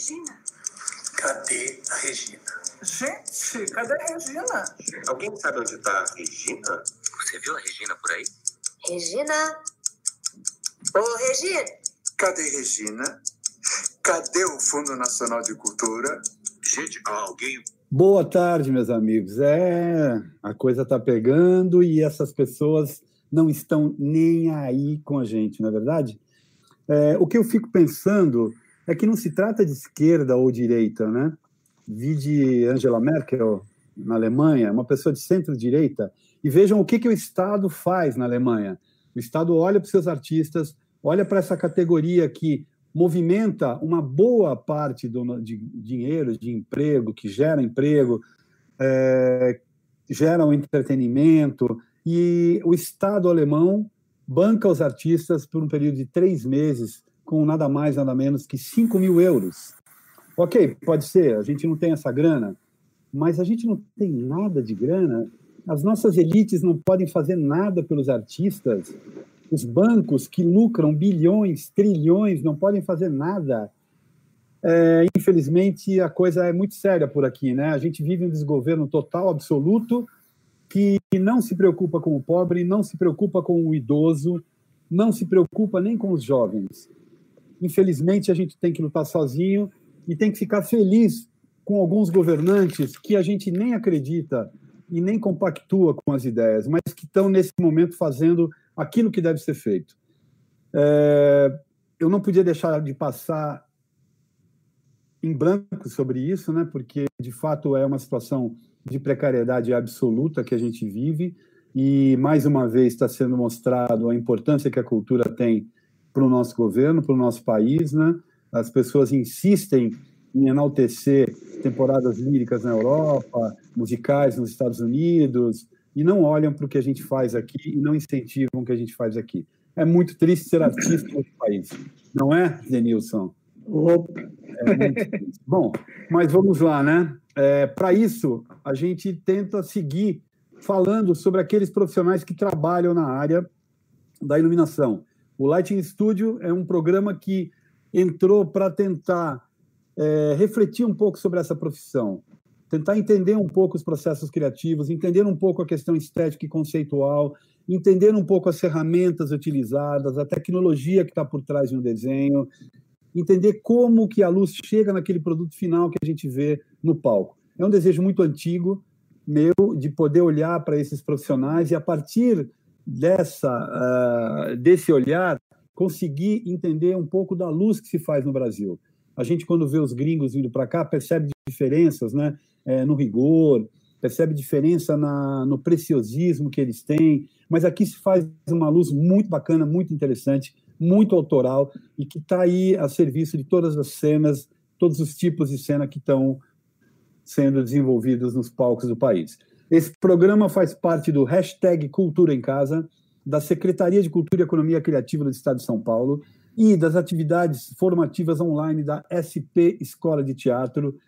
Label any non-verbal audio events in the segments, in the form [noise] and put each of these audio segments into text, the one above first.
Regina? Cadê a Regina? Gente, cadê a Regina? Alguém sabe onde está a Regina? Você viu a Regina por aí? Regina? Ô, Regina? Cadê Regina? Cadê o Fundo Nacional de Cultura? Gente, alguém. Boa tarde, meus amigos. É, a coisa está pegando e essas pessoas não estão nem aí com a gente, não é verdade? É, o que eu fico pensando é que não se trata de esquerda ou direita, né? Vi de Angela Merkel na Alemanha, uma pessoa de centro-direita, e vejam o que, que o Estado faz na Alemanha. O Estado olha para os seus artistas, olha para essa categoria que movimenta uma boa parte do, de dinheiro, de emprego, que gera emprego, é, gera um entretenimento, e o Estado alemão banca os artistas por um período de três meses, com nada mais, nada menos que 5 mil euros. Ok, pode ser, a gente não tem essa grana, mas a gente não tem nada de grana. As nossas elites não podem fazer nada pelos artistas. Os bancos que lucram bilhões, trilhões, não podem fazer nada. É, infelizmente, a coisa é muito séria por aqui, né? A gente vive um desgoverno total, absoluto, que não se preocupa com o pobre, não se preocupa com o idoso, não se preocupa nem com os jovens. Infelizmente, a gente tem que lutar sozinho e tem que ficar feliz com alguns governantes que a gente nem acredita e nem compactua com as ideias, mas que estão nesse momento fazendo aquilo que deve ser feito. É, eu não podia deixar de passar em branco sobre isso, né? Porque de fato é uma situação de precariedade absoluta que a gente vive e mais uma vez está sendo mostrado a importância que a cultura tem para o nosso governo, para o nosso país, né? As pessoas insistem em enaltecer temporadas líricas na Europa, musicais nos Estados Unidos, e não olham para o que a gente faz aqui e não incentivam o que a gente faz aqui. É muito triste ser artista nesse país, não é, Denilson? Opa. É Bom, mas vamos lá, né? É, Para isso, a gente tenta seguir falando sobre aqueles profissionais que trabalham na área da iluminação. O Lighting Studio é um programa que entrou para tentar é, refletir um pouco sobre essa profissão, tentar entender um pouco os processos criativos, entender um pouco a questão estética e conceitual, entender um pouco as ferramentas utilizadas, a tecnologia que está por trás de um desenho, entender como que a luz chega naquele produto final que a gente vê no palco. É um desejo muito antigo meu de poder olhar para esses profissionais e a partir dessa uh, desse olhar conseguir entender um pouco da luz que se faz no Brasil. A gente quando vê os gringos vindo para cá percebe diferenças, né, é, no rigor, percebe diferença na, no preciosismo que eles têm, mas aqui se faz uma luz muito bacana, muito interessante, muito autoral e que está aí a serviço de todas as cenas, todos os tipos de cena que estão sendo desenvolvidos nos palcos do país. Esse programa faz parte do hashtag Cultura em Casa, da Secretaria de Cultura e Economia Criativa do Estado de São Paulo e das atividades formativas online da SP Escola de Teatro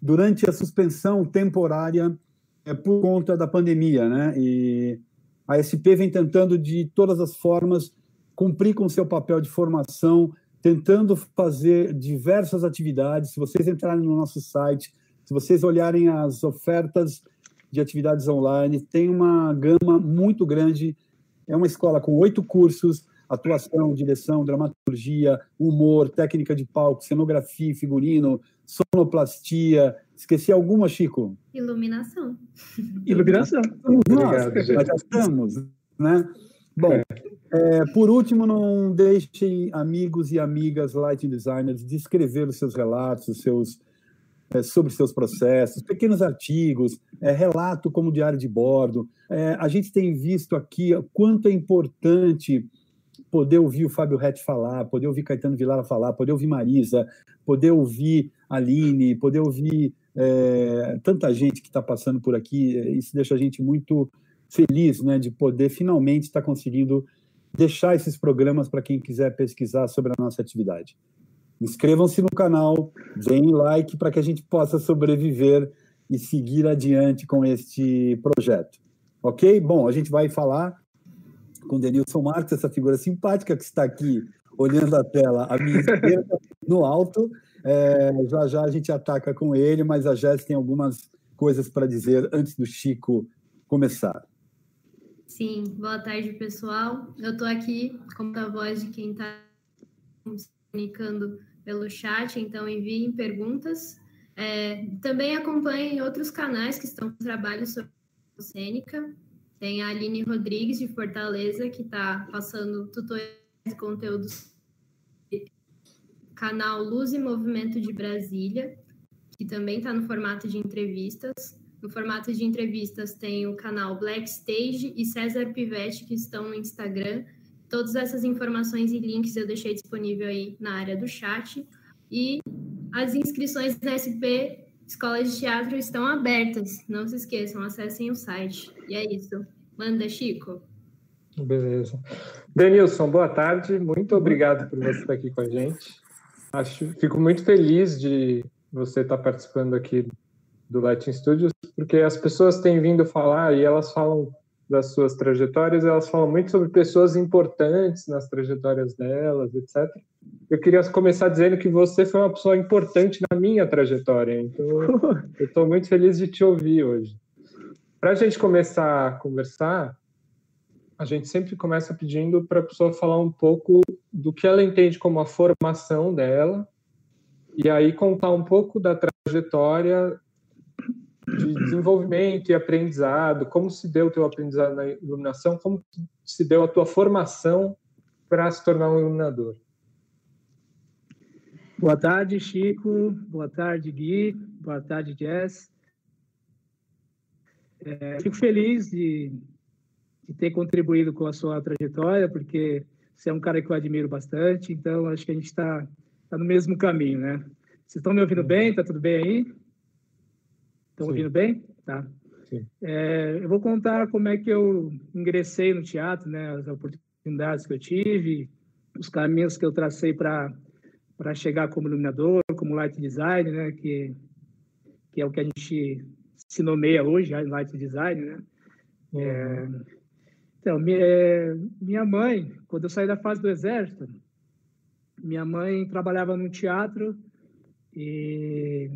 durante a suspensão temporária é, por conta da pandemia, né? E a SP vem tentando de todas as formas cumprir com seu papel de formação, tentando fazer diversas atividades. Se vocês entrarem no nosso site, se vocês olharem as ofertas de atividades online, tem uma gama muito grande. É uma escola com oito cursos: atuação, direção, dramaturgia, humor, técnica de palco, cenografia, figurino, sonoplastia. Esqueci alguma, Chico? Iluminação. Iluminação. Nós, nós já estamos, né? Bom, é. É, por último, não deixem amigos e amigas lighting designers descrever os seus relatos, os seus, é, sobre seus processos, pequenos artigos, é, relato como diário de bordo. É, a gente tem visto aqui quanto é importante poder ouvir o Fábio Rett falar, poder ouvir Caetano Vilara falar, poder ouvir Marisa, poder ouvir Aline, poder ouvir é, tanta gente que está passando por aqui. Isso deixa a gente muito feliz né, de poder finalmente estar tá conseguindo deixar esses programas para quem quiser pesquisar sobre a nossa atividade. Inscrevam-se no canal, deem like para que a gente possa sobreviver e seguir adiante com este projeto. Ok? Bom, a gente vai falar com Denilson Marques, essa figura simpática que está aqui olhando a tela à minha esquerda, no alto. É, já já a gente ataca com ele, mas a Jéssica tem algumas coisas para dizer antes do Chico começar. Sim, boa tarde, pessoal. Eu estou aqui como a voz de quem está comunicando pelo chat, então enviem perguntas. É, também acompanhem outros canais que estão com trabalho sobre cênica. Tem a Aline Rodrigues, de Fortaleza, que está passando tutoriais e conteúdos canal Luz e Movimento de Brasília, que também está no formato de entrevistas. No formato de entrevistas tem o canal Black Stage e César Pivete, que estão no Instagram. Todas essas informações e links eu deixei disponível aí na área do chat. E as inscrições da SP Escola de Teatro estão abertas. Não se esqueçam, acessem o site. E é isso. Manda, Chico. Beleza. Denilson, boa tarde. Muito obrigado por você estar aqui com a gente. Acho, fico muito feliz de você estar participando aqui do Latin Studios, porque as pessoas têm vindo falar e elas falam das suas trajetórias, elas falam muito sobre pessoas importantes nas trajetórias delas, etc. Eu queria começar dizendo que você foi uma pessoa importante na minha trajetória, então eu estou muito feliz de te ouvir hoje. Para a gente começar a conversar, a gente sempre começa pedindo para a pessoa falar um pouco do que ela entende como a formação dela, e aí contar um pouco da trajetória de desenvolvimento e aprendizado, como se deu o teu aprendizado na iluminação, como se deu a tua formação para se tornar um iluminador. Boa tarde, Chico. Boa tarde, Gui. Boa tarde, Jess. É, fico feliz de, de, ter contribuído com a sua trajetória, porque você é um cara que eu admiro bastante, então acho que a gente está tá no mesmo caminho, né? Vocês estão me ouvindo bem? Tá tudo bem aí? Estão ouvindo bem? Tá. É, eu vou contar como é que eu ingressei no teatro, né, as oportunidades que eu tive, os caminhos que eu tracei para para chegar como iluminador, como light design, né, que que é o que a gente se nomeia hoje, light design, né? Uhum. É, então, minha, é, minha mãe, quando eu saí da fase do exército, minha mãe trabalhava no teatro e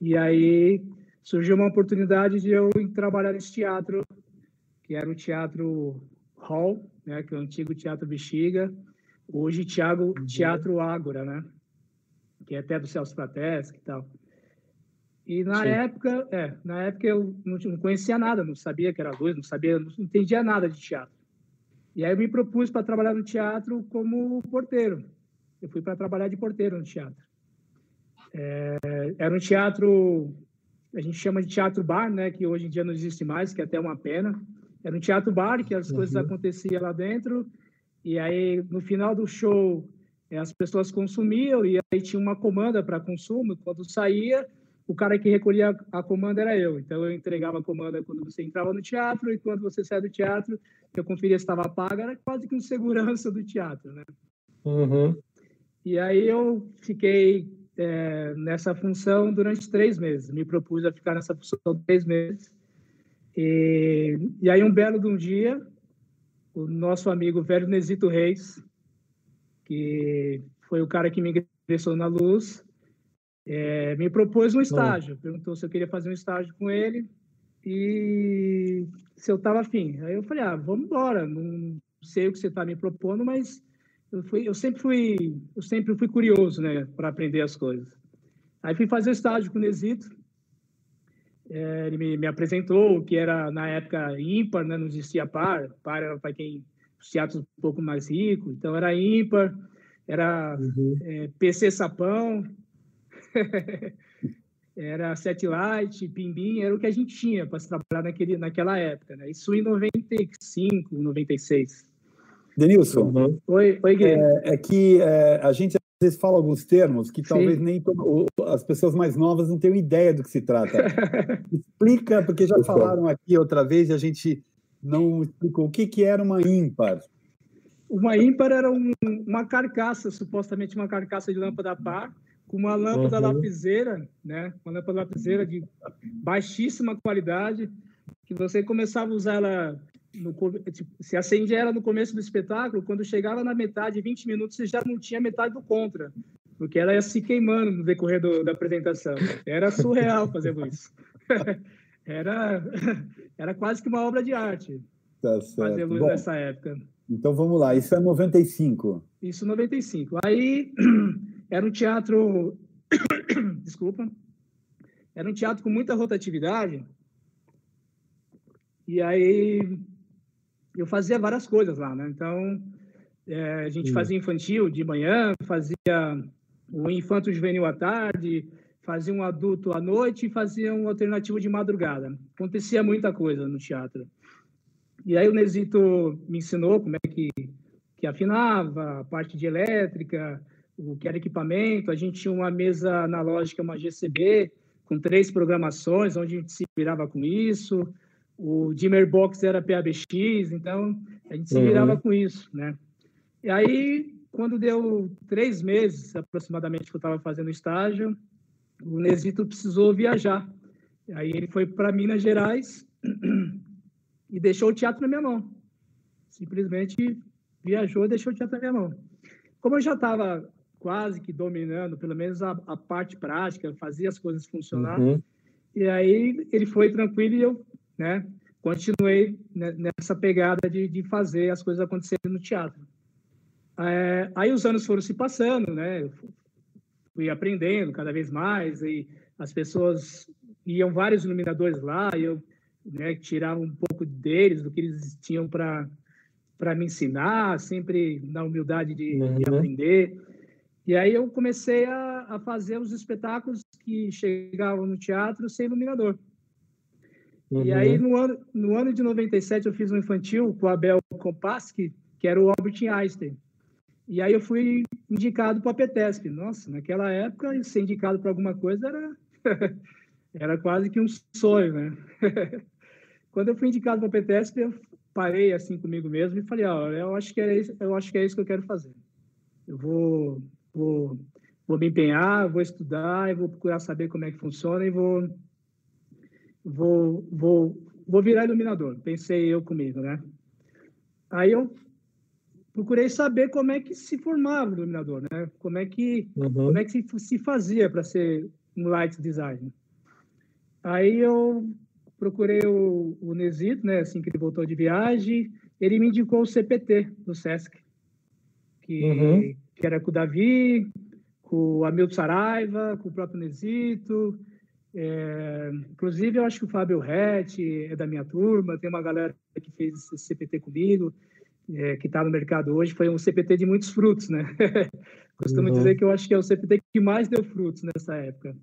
e aí surgiu uma oportunidade de eu trabalhar nesse teatro, que era o Teatro Hall, né, que é o antigo Teatro Bexiga, hoje Teatro, uhum. teatro Ágora, né, que é até do Celso Prateschi e tal. E na Sim. época, é, na época eu não, não, conhecia nada, não sabia que era luz, não sabia, não entendia nada de teatro. E aí eu me propus para trabalhar no teatro como porteiro. Eu fui para trabalhar de porteiro no teatro. É, era um teatro a gente chama de teatro bar, né, que hoje em dia não existe mais, que é até uma pena. Era um teatro bar que as uhum. coisas aconteciam lá dentro e aí no final do show eh, as pessoas consumiam e aí tinha uma comanda para consumo. Quando saía, o cara que recolhia a comanda era eu. Então eu entregava a comanda quando você entrava no teatro e quando você saia do teatro, eu conferia se estava paga, era quase que um segurança do teatro, né? Uhum. E aí eu fiquei é, nessa função durante três meses. Me propus a ficar nessa função três meses. E, e aí, um belo de um dia, o nosso amigo Velho Nesito Reis, que foi o cara que me ingressou na luz, é, me propôs um estágio. Perguntou se eu queria fazer um estágio com ele e se eu estava afim. Aí eu falei, ah, vamos embora. Não sei o que você está me propondo, mas eu, fui, eu sempre fui eu sempre fui curioso né para aprender as coisas aí fui fazer estágio com o Nesito é, ele me, me apresentou que era na época ímpar né não existia par par era para quem os teatros um pouco mais ricos então era ímpar era uhum. é, PC sapão [laughs] era Satellite, Pimbim, era o que a gente tinha para se trabalhar naquele, naquela época, né? Isso em 95, 96. Denilson, uhum. oi, oi é, é, que é, a gente às vezes fala alguns termos que talvez Sim. nem as pessoas mais novas não tenham ideia do que se trata. [laughs] Explica, porque já falaram aqui outra vez e a gente não explicou o que, que era uma ímpar. Uma ímpar era um, uma carcaça, supostamente uma carcaça de lâmpada par, com uma lâmpada uhum. lapiseira, né? Uma lâmpada lapiseira de baixíssima qualidade, que você começava a usar ela no, tipo, se acendia ela no começo do espetáculo, quando chegava na metade, 20 minutos, você já não tinha metade do contra. porque ela ia se queimando no decorrer do, da apresentação. Era surreal fazendo isso. [laughs] era, [laughs] era quase que uma obra de arte Tá fazer luz Bom, nessa época. então vamos lá, isso é 95. Isso em 95. Aí [clears throat] era um teatro. [clears throat] Desculpa. Era um teatro com muita rotatividade. E aí eu fazia várias coisas lá, né? Então é, a gente Hum. fazia infantil de manhã, fazia o infanto juvenil à tarde, fazia um adulto à noite e fazia um alternativo de madrugada. Acontecia muita coisa no teatro. E aí o Nesito me ensinou como é que, que afinava, a parte de elétrica, o que era equipamento. A gente tinha uma mesa analógica, uma GCB, com três programações, onde a gente se virava com isso. O Dimmer Box era PABX, então a gente se Uhum. virava com isso, né? E aí, quando deu três meses aproximadamente que eu estava fazendo estágio, o Nesito precisou viajar. Aí ele foi para Minas Gerais [clears throat] e deixou o teatro na minha mão. Simplesmente viajou e deixou o teatro na minha mão. Como eu já estava quase que dominando, pelo menos a, a parte prática, fazia as coisas funcionar, Uhum. e aí ele foi tranquilo e eu, né, continuei ne- nessa pegada de, de fazer as coisas acontecerem no teatro. É, aí os anos foram se passando, né? Eu fu- fui aprendendo cada vez mais e as pessoas iam vários iluminadores lá e eu né, tirava um pouco deles do que eles tinham para para me ensinar, sempre na humildade de, de Uhum. aprender. E aí eu comecei a, a fazer os espetáculos que chegavam no teatro sem iluminador. E Uhum. aí, no ano, no ano de 97, eu fiz um infantil com o Abel Kopaski, que era o Albert Einstein. E aí eu fui indicado para a PETESP. Nossa, naquela época, ser indicado para alguma coisa era, [laughs] era quase que um sonho, né? [laughs] Quando eu fui indicado para a PETESP, eu parei assim comigo mesmo e falei, ó, eu acho que é isso, eu acho que é isso que eu quero fazer. Eu vou, vou, vou me empenhar, vou estudar, eu vou procurar saber como é que funciona e vou vou, vou, vou virar iluminador, pensei eu comigo, né? Aí eu procurei saber como é que se formava o iluminador, né? Como é que, Uhum. como é que se, se fazia para ser um light design. Aí eu procurei o, o Nesito, né? Assim que ele voltou de viagem, ele me indicou o CPT do Sesc, que, Uhum. que era com o Davi, com o Hamilton Saraiva, com o próprio Nesito, é, inclusive, eu acho que o Fábio Rett é da minha turma, tem uma galera que fez esse CPT comigo, é, que está no mercado hoje. Foi um CPT de muitos frutos, né? [laughs] Costumo Uhum. dizer que eu acho que é o CPT que mais deu frutos nessa época.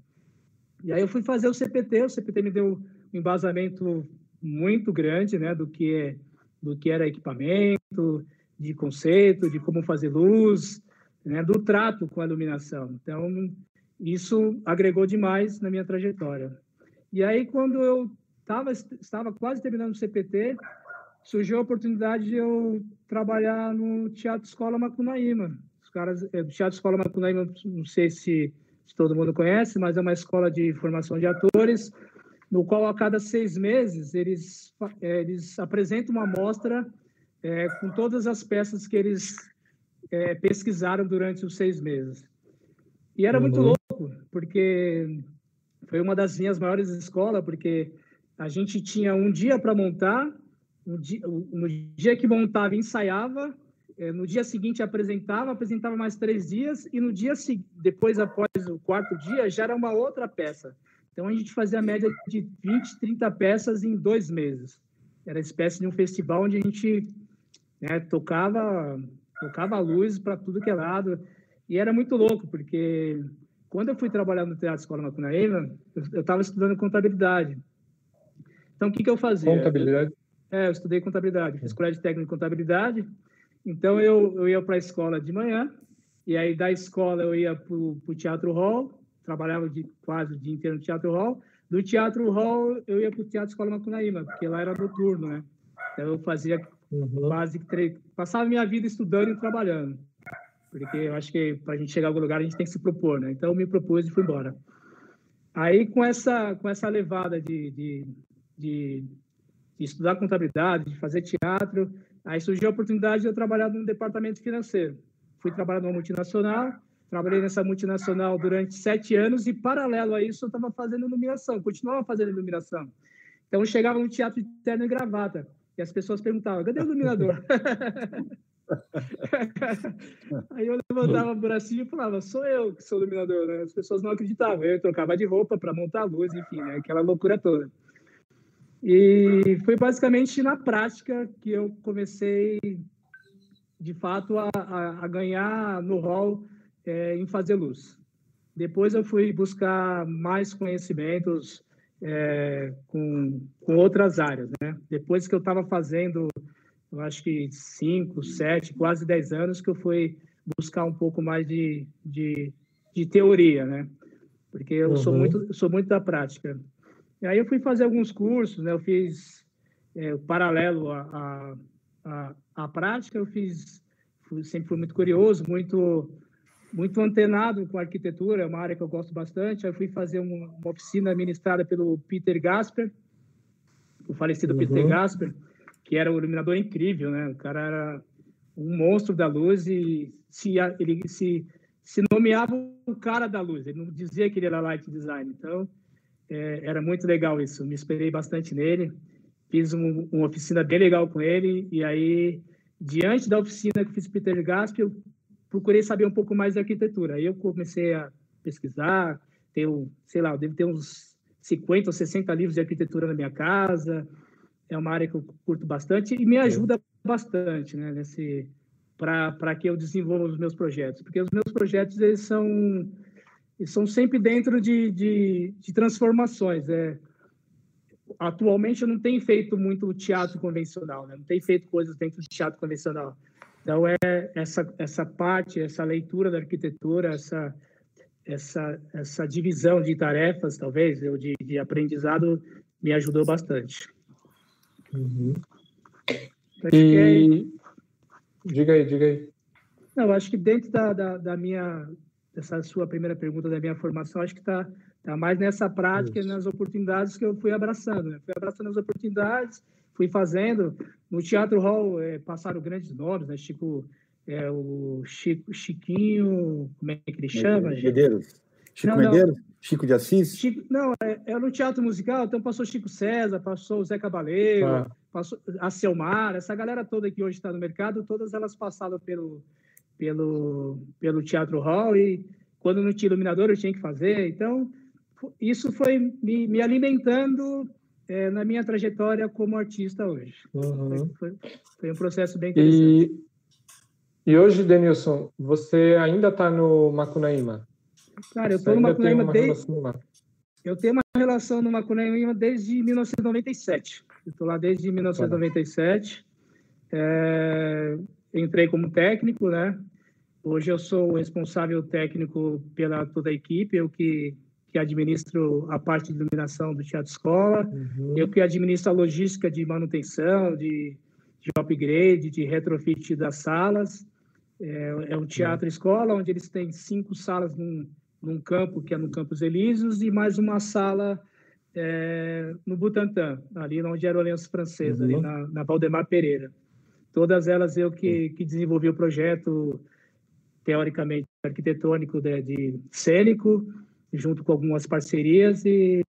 E aí eu fui fazer o CPT, o CPT me deu um embasamento muito grande, né, do que é, do que era equipamento, de conceito, de como fazer luz, né, do trato com a iluminação. Então, isso agregou demais na minha trajetória. E aí, quando eu tava, estava quase terminando o CPT, surgiu a oportunidade de eu trabalhar no Teatro Escola Macunaíma. Os caras, é, Teatro Escola Macunaíma, não sei se, se todo mundo conhece, mas é uma escola de formação de atores, no qual a cada seis meses eles, é, eles apresentam uma mostra é, com todas as peças que eles é, pesquisaram durante os seis meses. E era muito Uhum. louco, porque foi uma das minhas maiores escolas, porque a gente tinha um dia para montar, um dia, no dia que montava, ensaiava, eh, no dia seguinte apresentava, apresentava mais três dias, e no dia depois, após o quarto dia, já era uma outra peça. Então, a gente fazia a média de 20, 30 peças em dois meses. Era espécie de um festival onde a gente né, tocava, tocava luz para tudo que é lado. E era muito louco, porque quando eu fui trabalhar no Teatro Escola Macunaíma, eu estava estudando contabilidade. Então, o que, que eu fazia? Contabilidade. É, eu estudei contabilidade, fiz colégio técnico de contabilidade. Então, eu, eu ia para a escola de manhã, e aí da escola eu ia para o Teatro Hall, trabalhava de, quase o dia inteiro no Teatro Hall. Do Teatro Hall, eu ia para o Teatro Escola Macunaíma, porque lá era noturno, né? Então, eu fazia Uhum. quase tre- passava minha vida estudando e trabalhando. Porque eu acho que para a gente chegar a algum lugar, a gente tem que se propor, né? Então, eu me propus e fui embora. Aí, com essa, com essa levada de, de, de, de estudar contabilidade, de fazer teatro, aí surgiu a oportunidade de eu trabalhar num departamento financeiro. Fui trabalhar numa multinacional, trabalhei nessa multinacional durante sete anos e, paralelo a isso, eu estava fazendo iluminação, continuava fazendo iluminação. Então, eu chegava no teatro de terno e gravata e as pessoas perguntavam, cadê o iluminador? [laughs] [laughs] Aí eu levantava o bracinho e falava, sou eu que sou iluminador, né? As pessoas não acreditavam. Eu trocava de roupa para montar a luz, enfim, né? aquela loucura toda. E foi basicamente na prática que eu comecei, de fato, a, a, ganhar no rol é, em fazer luz. Depois eu fui buscar mais conhecimentos é, com, com outras áreas, né? Depois que eu estava fazendo eu acho que cinco, sete, quase dez anos que eu fui buscar um pouco mais de, de, de teoria, né? Porque eu uhum. sou muito sou muito da prática. E aí eu fui fazer alguns cursos, né? Eu fiz é, paralelo à, à, à, prática, eu fiz fui, sempre fui muito curioso, muito muito antenado com arquitetura, é uma área que eu gosto bastante. Aí fui fazer uma, uma oficina ministrada pelo Peter Gasper, o falecido uhum. Peter Gasper que era um iluminador incrível, né? O cara era um monstro da luz e se, ele se, se nomeava o cara da luz, ele não dizia que ele era light design. Então, é, era muito legal isso. Me esperei bastante nele, fiz um, uma oficina bem legal com ele, e aí, diante da oficina que fiz Peter Gasp, eu procurei saber um pouco mais de arquitetura. Aí eu comecei a pesquisar, tenho, sei lá, eu devo ter uns 50 ou 60 livros de arquitetura na minha casa, é uma área que eu curto bastante e me ajuda bastante, né, nesse para que eu desenvolva os meus projetos, porque os meus projetos eles são eles são sempre dentro de, de, de transformações. É, atualmente eu não tenho feito muito teatro convencional, né? não tenho feito coisas dentro de teatro convencional. Então é essa essa parte, essa leitura da arquitetura, essa essa essa divisão de tarefas, talvez, ou de, de aprendizado, me ajudou bastante. Uhum. E... Diga aí, diga aí. Não, acho que dentro da, da, da, minha, dessa sua primeira pergunta da minha formação, acho que está tá mais nessa prática e nas oportunidades que eu fui abraçando. Né? Fui abraçando as oportunidades, fui fazendo. No Teatro Hall é, passaram grandes nomes, né? Chico, é, o Chico, Chiquinho, como é que ele chama? Medeiros. Chico Medeiros? Chico de Assis? Chico, não, é, é, no teatro musical, então passou Chico César, passou o Zé Cabaleiro, ah. passou a Selmar, essa galera toda que hoje está no mercado, todas elas passaram pelo, pelo, pelo Teatro Hall e quando não tinha iluminador eu tinha que fazer. Então, isso foi me, me alimentando é, na minha trajetória como artista hoje. Uhum. Foi, foi, um processo bem interessante. E, e hoje, Denilson, você ainda está no Macunaíma? Cara, eu estou no Macunaíma desde. Eu tenho uma relação no Macunaíma desde 1997. Estou lá desde 1997. É, entrei como técnico, né? Hoje eu sou o responsável técnico pela toda a equipe, eu que, que administro a parte de iluminação do Teatro Escola, uhum. eu que administro a logística de manutenção, de, de upgrade, de retrofit das salas. É, é um teatro escola onde eles têm cinco salas num, num campo que é no Campos Elíseos e mais uma sala é, no Butantã, ali onde era o Aliança Francesa, uhum. ali na, na, Valdemar Pereira. Todas elas eu que, que desenvolvi o projeto, teoricamente, arquitetônico de, de cênico, junto com algumas parcerias e,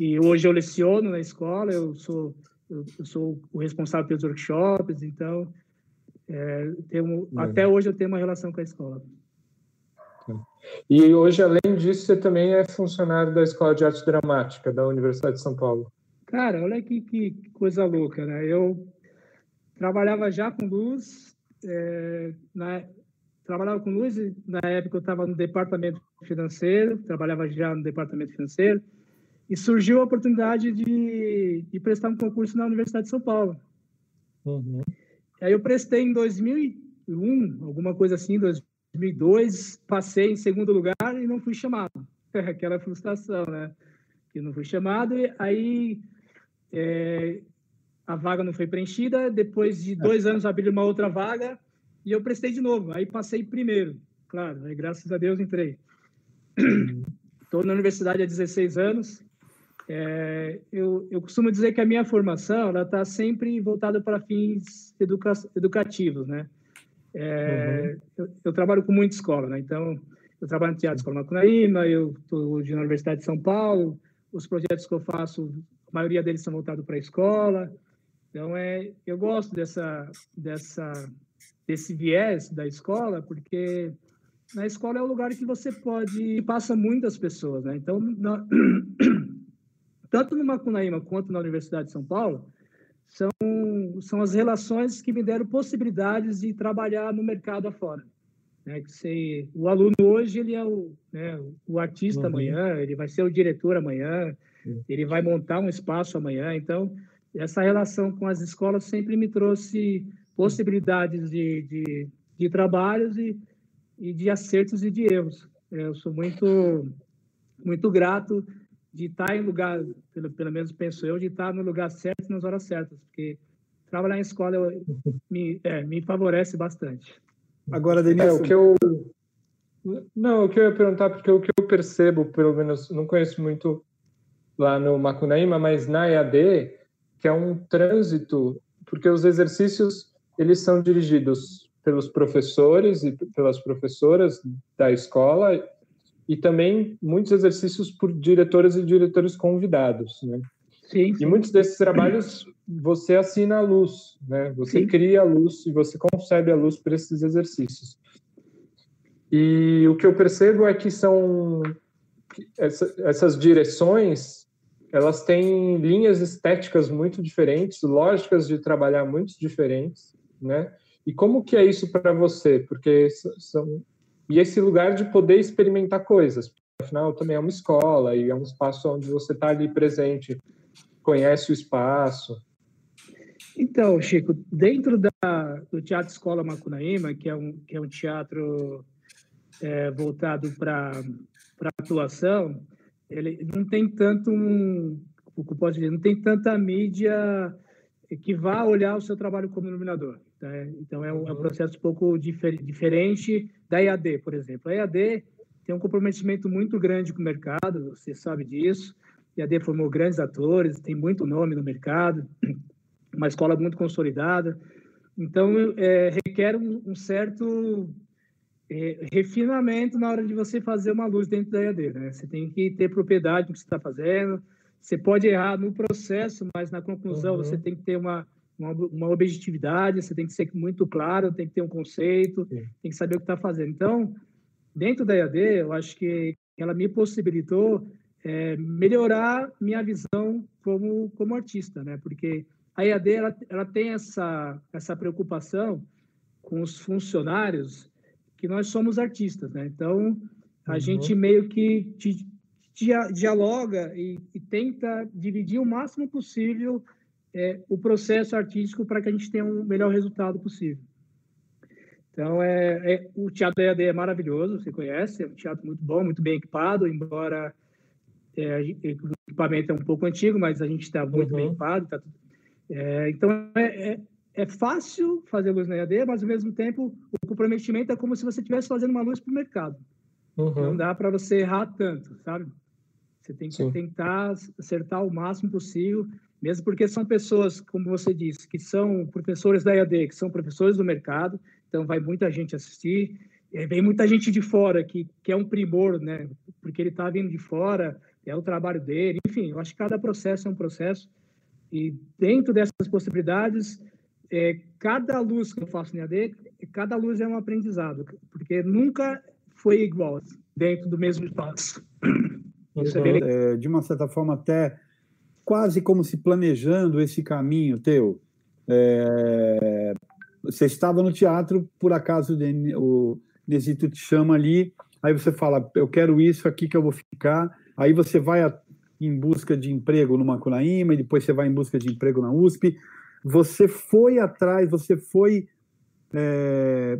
e hoje eu leciono na escola, eu sou, eu, eu sou o responsável pelos workshops, então é, tenho, até hoje eu tenho uma relação com a escola. E hoje, além disso, você também é funcionário da Escola de Arte Dramática da Universidade de São Paulo. Cara, olha que, que coisa louca, né? Eu trabalhava já com luz, é, na, trabalhava com luz, na época eu estava no departamento financeiro, trabalhava já no departamento financeiro, e surgiu a oportunidade de, de prestar um concurso na Universidade de São Paulo. Uhum. Aí eu prestei em 2001, alguma coisa assim, 2002, passei em segundo lugar e não fui chamado. [laughs] Aquela frustração, né? Que não fui chamado. E aí é, a vaga não foi preenchida. Depois de dois anos abriu uma outra vaga e eu prestei de novo. Aí passei primeiro, claro. Graças a Deus entrei. [clears throat] Estou na universidade há 16 anos. É, eu, eu costumo dizer que a minha formação ela está sempre voltada para fins educa educativos, né? É, uhum. eu, eu, trabalho com muita escola, né? Então, eu trabalho no Teatro Escola Macunaíma, eu estou na Universidade de São Paulo, os projetos que eu faço, a maioria deles são voltados para a escola. Então, é, eu gosto dessa, dessa, desse viés da escola, porque na escola é o lugar que você pode passa muitas pessoas, né? Então, na, [clears throat] tanto no Macunaíma quanto na Universidade de São Paulo, são, são as relações que me deram possibilidades de trabalhar no mercado afora. Né? Que se, o aluno hoje ele é o, né, o artista uhum. amanhã, ele vai ser o diretor amanhã, ele vai montar um espaço amanhã. Então, essa relação com as escolas sempre me trouxe possibilidades de, de, de trabalhos e, e de acertos e de erros. Eu sou muito muito grato de estar em lugar, pelo, pelo menos penso eu, de estar no lugar certo nas horas certas, porque trabalhar em escola eu, me, é, me favorece bastante. Agora, Denilson... É, o que eu... Não, o que eu ia perguntar, porque o que eu percebo, pelo menos, não conheço muito lá no Macunaíma, mas na EAD, que é um trânsito, porque os exercícios, eles são dirigidos pelos professores e pelas professoras da escola e também muitos exercícios por diretoras e diretores convidados, né? Sim, sim. E muitos desses trabalhos você assina a luz, né? Você sim. cria a luz e você concebe a luz para esses exercícios. E o que eu percebo é que são essa, essas direções, elas têm linhas estéticas muito diferentes, lógicas de trabalhar muito diferentes, né? E como que é isso para você? Porque são e esse lugar de poder experimentar coisas. Afinal, também é uma escola e é um espaço onde você está ali presente, conhece o espaço. Então, Chico, dentro da, do Teatro Escola Macunaíma, que é um, que é um teatro é, voltado para atuação, ele não tem tanto um, o que posso dizer, não tem tanta mídia que vá olhar o seu trabalho como iluminador. Né? Então, é um, é um, processo um pouco difer diferente da EAD, por exemplo. A EAD tem um comprometimento muito grande com o mercado, você sabe disso. A EAD formou grandes atores, tem muito nome no mercado, [clears throat] uma escola muito consolidada. Então, é, requer um, um certo é, refinamento na hora de você fazer uma luz dentro da EAD. Né? Você tem que ter propriedade do que você está fazendo. Você pode errar no processo, mas na conclusão uhum. você tem que ter uma uma, uma, objetividade, você tem que ser muito claro, tem que ter um conceito, Sim. tem que saber o que está fazendo. Então, dentro da EAD, eu acho que ela me possibilitou é, melhorar minha visão como, como artista, né? Porque a EAD, ela, ela tem essa, essa preocupação com os funcionários que nós somos artistas, né? Então, a uhum. gente meio que dialoga e, e tenta dividir o máximo possível é, o processo artístico para que a gente tenha um melhor resultado possível. Então, é, é, o Teatro EAD é maravilhoso, você conhece, é um teatro muito bom, muito bem equipado, embora é, o equipamento é um pouco antigo, mas a gente está muito uhum. bem equipado. Tá, é, então, é, é, é, fácil fazer luz na EAD, mas, ao mesmo tempo, o comprometimento é como se você estivesse fazendo uma luz para o mercado. Uhum. Não dá para você errar tanto, sabe? Você tem que Sim. tentar acertar o máximo possível mesmo porque são pessoas, como você disse, que são professores da EAD, que são professores do mercado, então vai muita gente assistir, vem muita gente de fora que, que é um primor, né? Porque ele está vindo de fora, é o trabalho dele, enfim, eu acho que cada processo é um processo e dentro dessas possibilidades, é, cada luz que eu faço na EAD, cada luz é um aprendizado, porque nunca foi igual dentro do mesmo espaço. Bem... é, de uma certa forma até quase como se planejando esse caminho teu. É, você estava no teatro, por acaso o Nesito te chama ali, aí você fala, eu quero isso aqui que eu vou ficar, aí você vai a, em busca de emprego no Macunaíma, e depois você vai em busca de emprego na USP. Você foi atrás, você foi. É,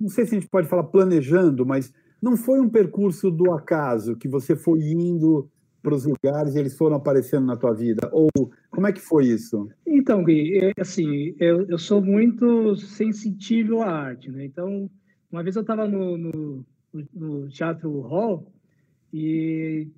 não sei se a gente pode falar planejando, mas não foi um percurso do acaso que você foi indo para os lugares e eles foram aparecendo na tua vida? Ou como é que foi isso? Então, Gui, é, assim, eu, eu sou muito sensível à arte, né? Então, uma vez eu estava no, no, no, Teatro Hall e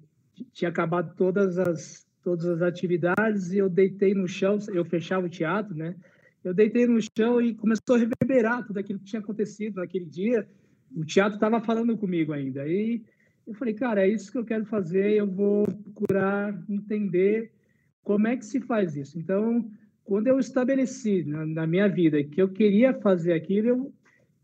tinha acabado todas as, todas as atividades e eu deitei no chão, eu fechava o teatro, né? eu deitei no chão e começou a reverberar tudo aquilo que tinha acontecido naquele dia. O teatro estava falando comigo ainda. Aí eu falei, cara, é isso que eu quero fazer, eu vou procurar entender como é que se faz isso. Então, quando eu estabeleci na, na minha vida que eu queria fazer aquilo, eu,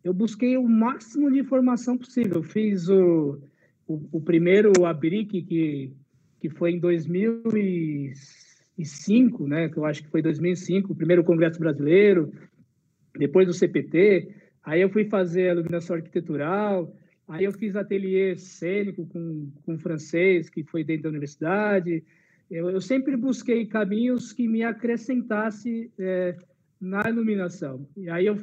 eu busquei o máximo de informação possível. Eu fiz o, o, o primeiro ABRIC, que, que foi em 2005, né, que eu acho que foi 2005, o primeiro Congresso Brasileiro, depois do CPT, aí eu fui fazer a iluminação arquitetural, Aí eu fiz ateliê cênico com, com francês, que foi dentro da universidade. Eu, eu sempre busquei caminhos que me acrescentasse é, na iluminação. E aí eu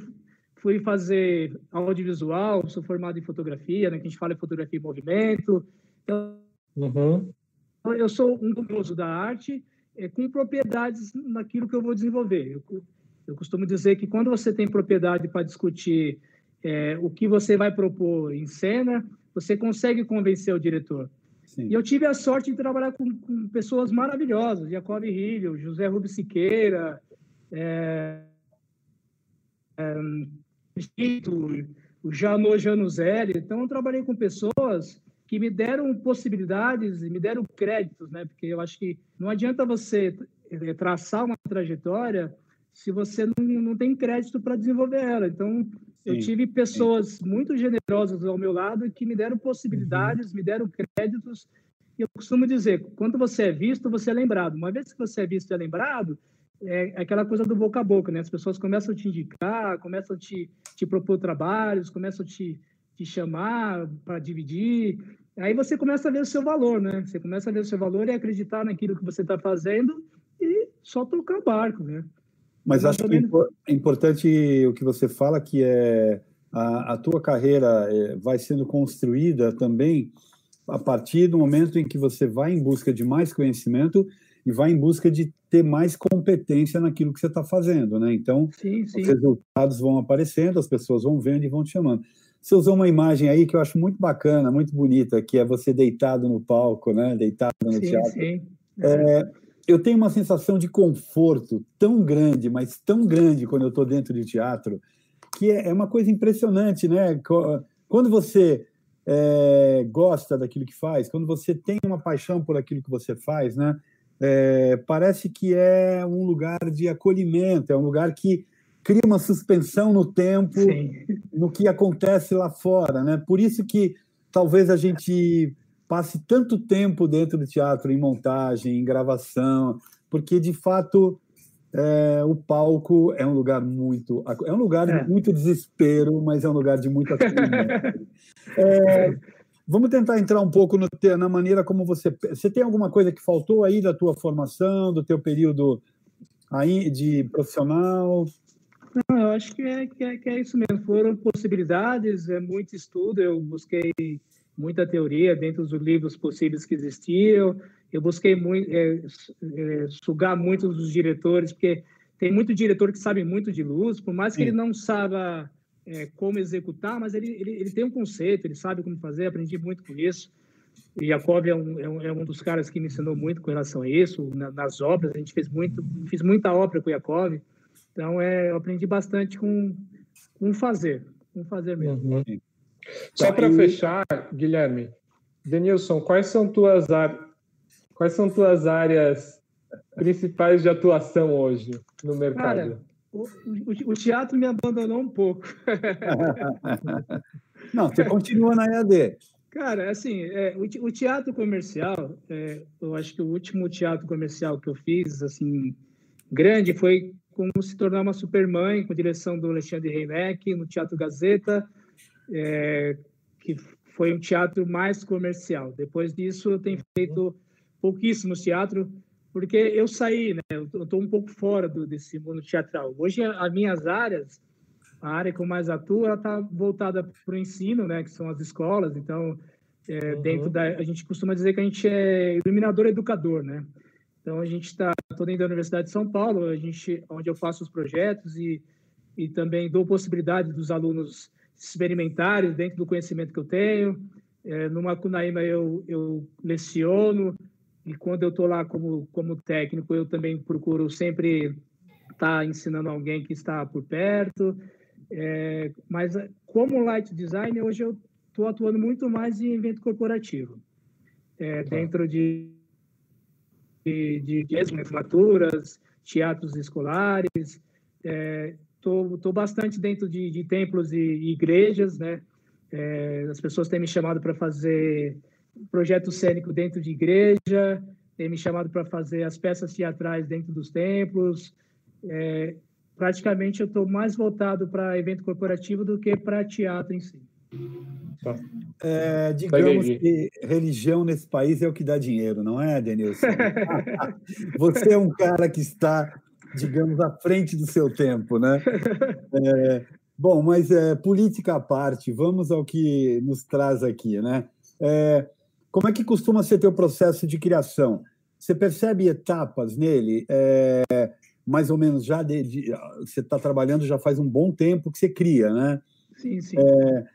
fui fazer audiovisual, sou formado em fotografia, né, que a gente fala em fotografia em movimento. Então, uhum. eu sou um curioso da arte é, com propriedades naquilo que eu vou desenvolver. Eu, eu costumo dizer que quando você tem propriedade para discutir é, o que você vai propor em cena, você consegue convencer o diretor. Sim. E eu tive a sorte de trabalhar com, com pessoas maravilhosas, Jacob Rilho, José Rubens Siqueira, é, é, o Janot Januzelli. Então, eu trabalhei com pessoas que me deram possibilidades e me deram créditos, né? Porque eu acho que não adianta você é, traçar uma trajetória se você não, não tem crédito para desenvolver ela. Então, eu tive pessoas sim. muito generosas ao meu lado que me deram possibilidades, uhum. me deram créditos. E eu costumo dizer, quando você é visto, você é lembrado. Uma vez que você é visto e é lembrado, é aquela coisa do boca a boca, né? As pessoas começam a te indicar, começam a te, te propor trabalhos, começam a te, te chamar para dividir. Aí você começa a ver o seu valor, né? Você começa a ver o seu valor e acreditar naquilo que você está fazendo e só tocar barco, né? Mas acho que é importante o que você fala, que é a, a tua carreira é, vai sendo construída também a partir do momento em que você vai em busca de mais conhecimento e vai em busca de ter mais competência naquilo que você está fazendo, né? Então, sim, sim. os resultados vão aparecendo, as pessoas vão vendo e vão te chamando. Você usou uma imagem aí que eu acho muito bacana, muito bonita, que é você deitado no palco, né? Deitado no sim, teatro. Sim. É, eu tenho uma sensação de conforto tão grande, mas tão grande quando eu estou dentro de teatro, que é, é uma coisa impressionante, né? Quando você é, gosta daquilo que faz, quando você tem uma paixão por aquilo que você faz, né? É, parece que é um lugar de acolhimento, é um lugar que cria uma suspensão no tempo, Sim. no que acontece lá fora, né? Por isso que talvez a gente passe tanto tempo dentro do teatro, em montagem, em gravação, porque de fato é, o palco é um lugar muito é um lugar é. de muito desespero, mas é um lugar de muita é, Vamos tentar entrar um pouco no, na maneira como você você tem alguma coisa que faltou aí da tua formação, do teu período aí de profissional? Não, eu acho que é, que é, que é isso mesmo. Foram possibilidades, é muito estudo. Eu busquei muita teoria dentro dos livros possíveis que existiam. Eu busquei muito, é, é, sugar muitos dos diretores, porque tem muito diretor que sabe muito de luz, por mais que Sim. ele não saiba é, como executar, mas ele, ele, ele, tem um conceito, ele sabe como fazer, aprendi muito com isso. E Jacob é um, é um, é um dos caras que me ensinou muito com relação a isso, na, nas obras, a gente fez muito, fiz muita obra com o Jacob, então é, eu aprendi bastante com, com fazer, com fazer mesmo. Uhum. Só para fechar, Guilherme, Denilson, quais são tuas quais são tuas áreas principais de atuação hoje no mercado? Cara, o, o, o teatro me abandonou um pouco. [laughs] Não, você continua na EAD. Cara, assim, é, o, o, teatro comercial, é, eu acho que o último teatro comercial que eu fiz, assim, grande, foi como se tornar uma supermãe, com direção do Alexandre Reineck, no Teatro Gazeta, é, que foi um teatro mais comercial. Depois disso, eu tenho feito pouquíssimos teatro, porque eu saí, né? Eu estou um pouco fora do, desse mundo teatral. Hoje, as minhas áreas, a área que eu mais atuo, ela está voltada para o ensino, né? Que são as escolas. Então, é, uhum. dentro da, a gente costuma dizer que a gente é iluminador educador, né? Então, a gente está, estou dentro da Universidade de São Paulo, a gente, onde eu faço os projetos e, e também dou possibilidade dos alunos experimentários dentro do conhecimento que eu tenho. É, no Macunaíma eu, eu leciono e quando eu estou lá como, como técnico eu também procuro sempre está ensinando alguém que está por perto. É, mas como light design, hoje eu estou atuando muito mais em evento corporativo, é, tá. dentro de, de, de, teatros escolares. Estou bastante dentro de, de templos e, e igrejas, né? É, as pessoas têm me chamado para fazer projeto cênico dentro de igreja, têm me chamado para fazer as peças teatrais dentro dos templos. É, praticamente eu estou mais voltado para evento corporativo do que para teatro em si. Tá. É, digamos que religião nesse país é o que dá dinheiro, não é, Denilson? [laughs] Você é um cara que está, digamos, à frente do seu tempo, né? [laughs] É, bom, mas é, política à parte, vamos ao que nos traz aqui, né? É, como é que costuma ser teu processo de criação? Você percebe etapas nele? É, mais ou menos já de, de você está trabalhando já faz um bom tempo que você cria, né? Sim, sim. É,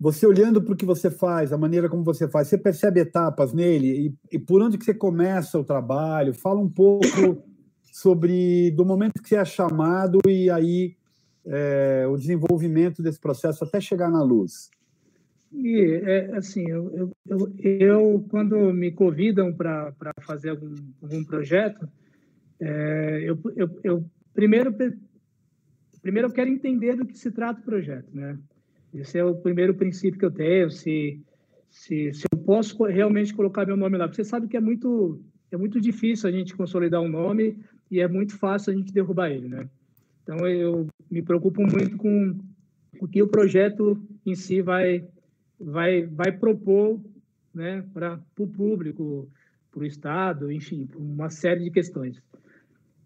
você olhando para o que você faz, a maneira como você faz, você percebe etapas nele e, e por onde que você começa o trabalho? Fala um pouco sobre do momento que você é chamado e aí é, o desenvolvimento desse processo até chegar na luz. E, é, assim, eu, eu, eu, quando me convidam para fazer algum, algum projeto, é, eu, eu, eu, primeiro, primeiro eu quero entender do que se trata o projeto, né? Esse é o primeiro princípio que eu tenho, se, se, se eu posso realmente colocar meu nome lá. Você sabe que é muito, é muito difícil a gente consolidar um nome e é muito fácil a gente derrubar ele, né? Então, eu me preocupo muito com o que o projeto em si vai, vai, vai propor né, para o público, para o Estado, enfim, uma série de questões.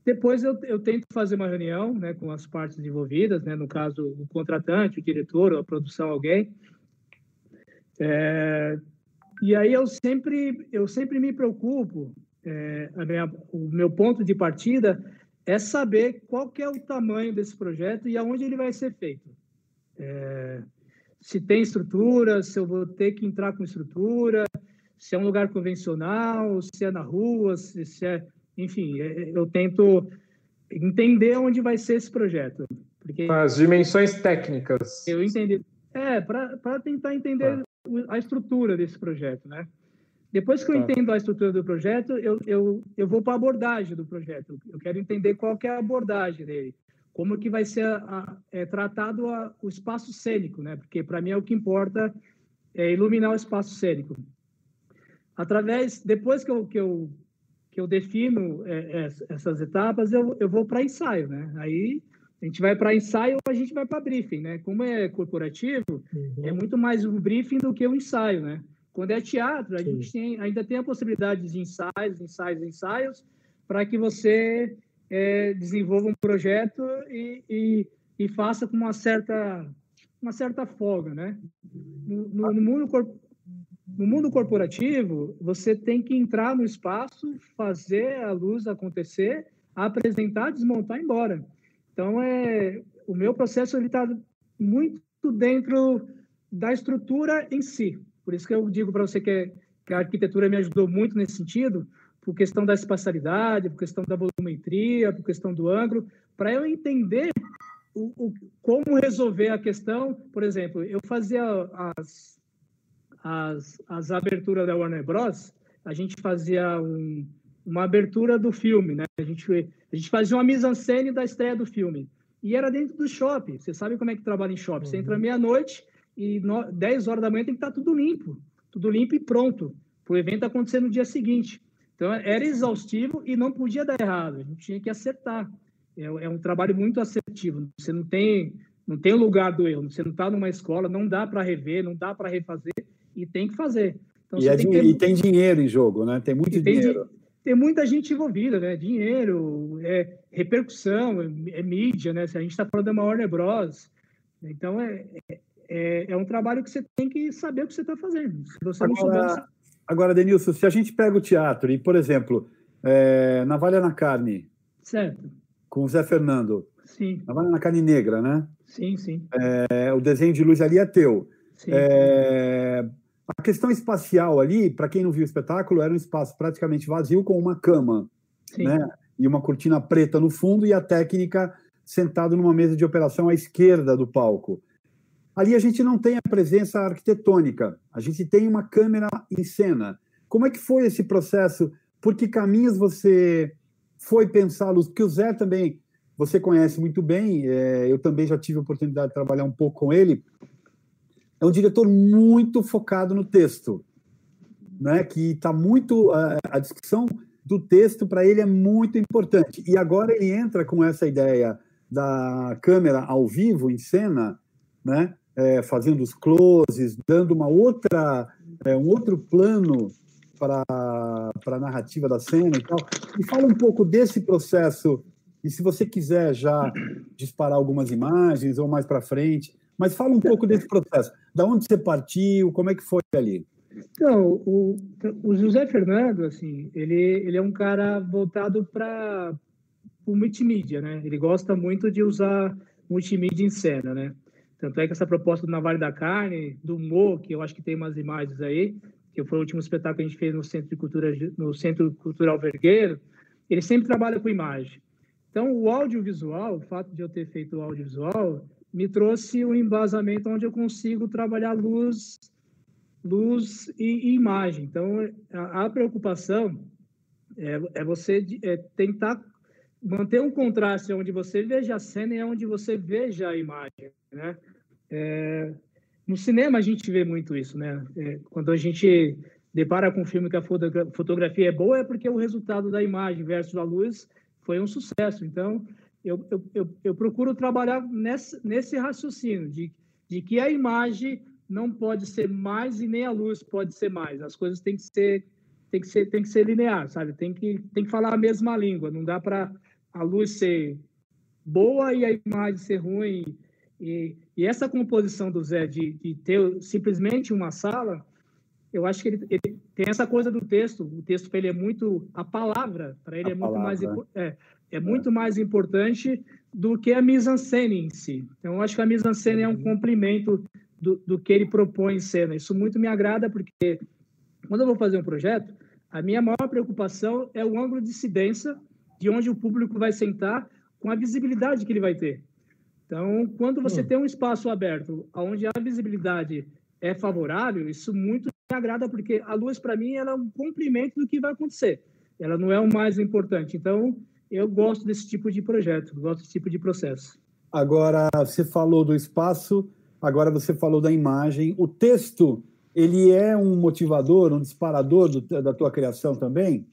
Depois eu, eu, tento fazer uma reunião né, com as partes envolvidas, né, no caso o contratante, o diretor, a produção, alguém. É, e aí eu sempre, eu sempre me preocupo, é, minha, o meu ponto de partida é saber qual que é o tamanho desse projeto e aonde ele vai ser feito. É, se tem estrutura, se eu vou ter que entrar com estrutura, se é um lugar convencional, se é na rua, se, se é enfim, é, é, eu tento entender onde vai ser esse projeto. Porque As dimensões técnicas. Eu entendi. É, para tentar entender tá. a estrutura desse projeto, né? Depois que eu tá. entendo a estrutura do projeto, eu, eu, eu vou para a abordagem do projeto. Eu quero entender qual que é a abordagem dele. Como que vai ser a, a, é, tratado a, o espaço cênico, né? Porque, para mim, é o que importa é iluminar o espaço cênico. Através, depois que eu, que eu que eu defino é, é, essas etapas, eu, eu vou para ensaio, né? Aí a gente vai para ensaio ou a gente vai para briefing, né? Como é corporativo, uhum. é muito mais o briefing do que o ensaio, né? Quando é teatro, a Sim. gente tem, ainda tem a possibilidade de ensaios, ensaios, ensaios, para que você é, desenvolva um projeto e, e, e, faça com uma certa, uma certa folga, né? No, no, no mundo no mundo corporativo, você tem que entrar no espaço, fazer a luz acontecer, apresentar, desmontar e ir embora. Então, é, o meu processo está muito dentro da estrutura em si. Por isso que eu digo para você que, que, a arquitetura me ajudou muito nesse sentido, por questão da espacialidade, por questão da volumetria, por questão do ângulo, para eu entender o, o, como resolver a questão. Por exemplo, eu fazia as as, as aberturas da Warner Bros., a gente fazia um, uma abertura do filme, né? A gente, a gente fazia uma mise-en-scène da estreia do filme. E era dentro do shopping. Você sabe como é que trabalha em shopping. Você entra uhum. meia-noite e no, 10 horas da manhã tem que estar tudo limpo. Tudo limpo e pronto. Para o evento acontecer no dia seguinte. Então, era exaustivo e não podia dar errado. A gente tinha que acertar. É, é um trabalho muito assertivo. Você não tem, não tem lugar do erro. Você não está numa escola, não dá para rever, não dá para refazer e tem que fazer. Então, e, é tem ter... e, tem dinheiro em jogo, né? Tem muito dinheiro. Tem, tem, muita gente envolvida, né? Dinheiro, é, repercussão, é, é mídia, né? Se a gente está falando da Warner Bros. Então, é, é, é, um trabalho que você tem que saber o que você está fazendo. Se você agora, não souber... Agora, Denilson, se a gente pega o teatro e, por exemplo, é, Navalha na Carne... Certo. Com o Zé Fernando. Sim. Navalha na Carne Negra, né? Sim, sim. É, o desenho de luz ali é teu. Sim. É, a questão espacial ali, para quem não viu o espetáculo, era um espaço praticamente vazio com uma cama, Sim. né? e uma cortina preta no fundo e a técnica sentado numa mesa de operação à esquerda do palco. Ali a gente não tem a presença arquitetônica, a gente tem uma câmera em cena. Como é que foi esse processo? Por que caminhos você foi pensar, Luz? Porque o Zé também, você conhece muito bem, é, eu também já tive a oportunidade de trabalhar um pouco com ele. É um diretor muito focado no texto, né? que está muito. A, a discussão do texto para ele é muito importante. E agora ele entra com essa ideia da câmera ao vivo, em cena, né? É, fazendo os closes, dando uma outra, é, um outro plano para a narrativa da cena e tal. E fala um pouco desse processo, e se você quiser já disparar algumas imagens ou mais para frente, mas fala um pouco desse processo. Da onde você partiu, como é que foi ali? Então, o, o José Fernando, assim, ele, ele é um cara voltado para o multimídia, né? Ele gosta muito de usar multimídia em cena, né? Tanto é que essa proposta do Navalho da Carne, do Mo, que eu acho que tem umas imagens aí, que foi o último espetáculo que a gente fez no Centro de Cultura, no Centro Cultural Vergueiro, ele sempre trabalha com imagem. Então, o audiovisual, o fato de eu ter feito o audiovisual, me trouxe um embasamento onde eu consigo trabalhar luz, luz e, e imagem. Então, a, a preocupação é, é você é tentar manter um contraste onde você veja a cena e onde você veja a imagem, né? É, no cinema a gente vê muito isso, né? É, quando a gente depara com um filme que a fotografia é boa, é porque o resultado da imagem versus a luz foi um sucesso. Então, eu, eu, eu, eu procuro trabalhar nesse, nesse raciocínio de, de que a imagem não pode ser mais e nem a luz pode ser mais. As coisas têm que ser tem que ser tem que ser linear, sabe? Tem que tem que falar a mesma língua. Não dá para a luz ser boa e a imagem ser ruim. E, e essa composição do Zé de, de, ter simplesmente uma sala, eu acho que ele, ele tem essa coisa do texto. O texto para ele é muito a palavra para ele a é muito mais é, é muito mais importante do que a mise-en-scène em si. Então, eu acho que a mise-en-scène é um uhum. complemento do, do que ele propõe em cena. Isso muito me agrada, porque quando eu vou fazer um projeto, a minha maior preocupação é o ângulo de incidência de onde o público vai sentar com a visibilidade que ele vai ter. Então, quando você hum. tem um espaço aberto, onde a visibilidade é favorável, isso muito me agrada, porque a luz, para mim, ela é um complemento do que vai acontecer. Ela não é o mais importante. Então, eu gosto desse tipo de projeto, gosto desse tipo de processo. Agora, você falou do espaço, agora você falou da imagem. O texto, ele é um motivador, um disparador do, da tua criação também?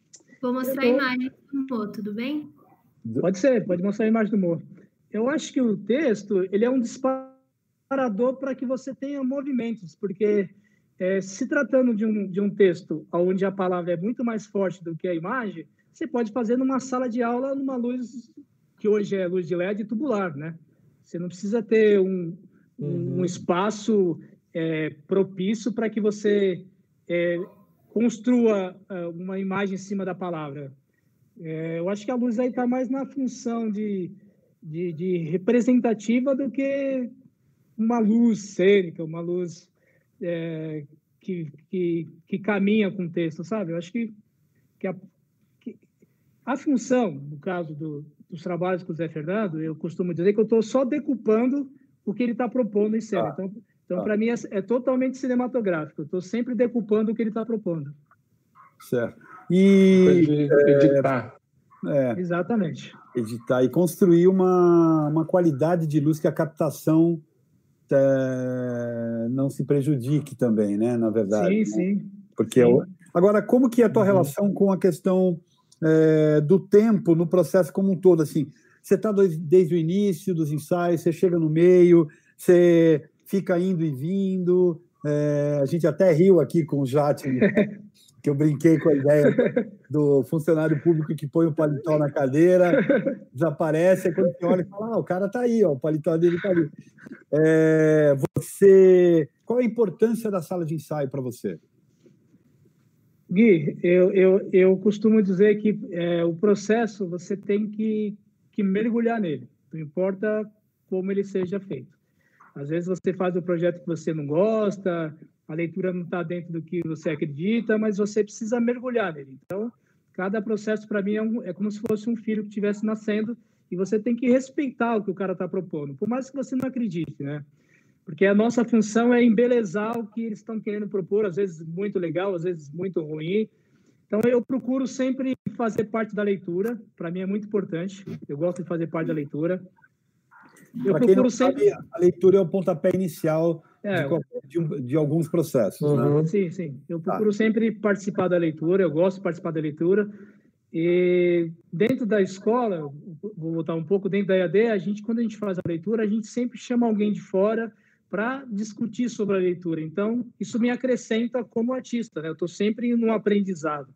Vou mostrar a imagem do Mo, tudo bem? Pode ser, pode mostrar a imagem do Mo. Eu acho que o texto, ele é um disparador para que você tenha movimentos, porque é, se tratando de um, de um texto onde a palavra é muito mais forte do que a imagem, você pode fazer numa sala de aula numa luz que hoje é luz de LED tubular, né? Você não precisa ter um, uhum. um espaço é, propício para que você é, construa é, uma imagem em cima da palavra. É, eu acho que a luz aí está mais na função de, de, de, representativa do que uma luz cênica, uma luz é, que, que, que, caminha com o texto, sabe? Eu acho que, que, a, que a função, no caso do, dos trabalhos com o Zé Fernando, eu costumo dizer que eu estou só decupando o que ele está propondo em cena. Ah, então, então ah. para mim, é, é, totalmente cinematográfico. Eu estou sempre decupando o que ele está propondo. Certo. E editar. É, é, Exatamente. Editar e construir uma, uma qualidade de luz que a captação é, não se prejudique também, né? Na verdade. Sim, né? sim. Porque sim. Eu... agora, como que é a tua uhum. relação com a questão é, do tempo no processo como um todo? Assim, você está desde o início dos ensaios, você chega no meio, você fica indo e vindo. É, a gente até riu aqui com o Jate, [laughs] que eu brinquei com a ideia do funcionário público que põe o paletó na cadeira, desaparece, aí quando você olha e fala, ah, o cara está aí, ó, o paletó dele está ali. É, você, qual a importância da sala de ensaio para você? Gui, eu, eu, eu costumo dizer que é, o processo você tem que, que mergulhar nele, não importa como ele seja feito. Às vezes você faz um projeto que você não gosta, a leitura não está dentro do que você acredita, mas você precisa mergulhar nele. Então, Cada processo, para mim, é, um, é como se fosse um filho que estivesse nascendo e você tem que respeitar o que o cara está propondo, por mais que você não acredite, né? Porque a nossa função é embelezar o que eles estão querendo propor, às vezes muito legal, às vezes muito ruim. Então, eu procuro sempre fazer parte da leitura, para mim é muito importante, eu gosto de fazer parte da leitura. Eu não sempre... sabe, a leitura é o pontapé inicial é, de, de, de, alguns processos. Uhum. Né? Sim, sim. Eu tá. procuro tá. sempre participar da leitura, eu gosto de participar da leitura. E dentro da escola, vou voltar um pouco, dentro da EAD, a gente, quando a gente faz a leitura, a gente sempre chama alguém de fora para discutir sobre a leitura. Então, isso me acrescenta como artista, né? Eu estou sempre no aprendizado.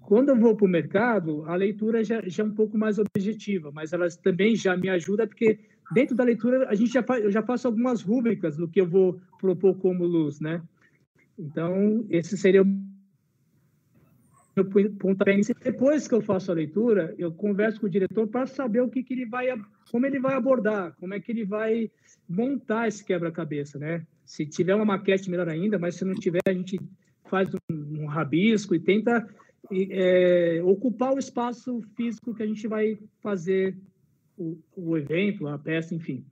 Quando eu vou para o mercado, a leitura já, já, é um pouco mais objetiva, mas ela também já me ajuda, porque dentro da leitura a gente já eu já faço algumas rúbricas no que eu vou propor como luz, né? Então, esse seria o meu pontapé Depois que eu faço a leitura, eu converso com o diretor para saber o que, que ele vai, como ele vai abordar, como é que ele vai montar esse quebra-cabeça, né? Se tiver uma maquete, melhor ainda, mas se não tiver, a gente faz um, um rabisco e tenta é, ocupar o espaço físico que a gente vai fazer o, o evento, a peça, enfim.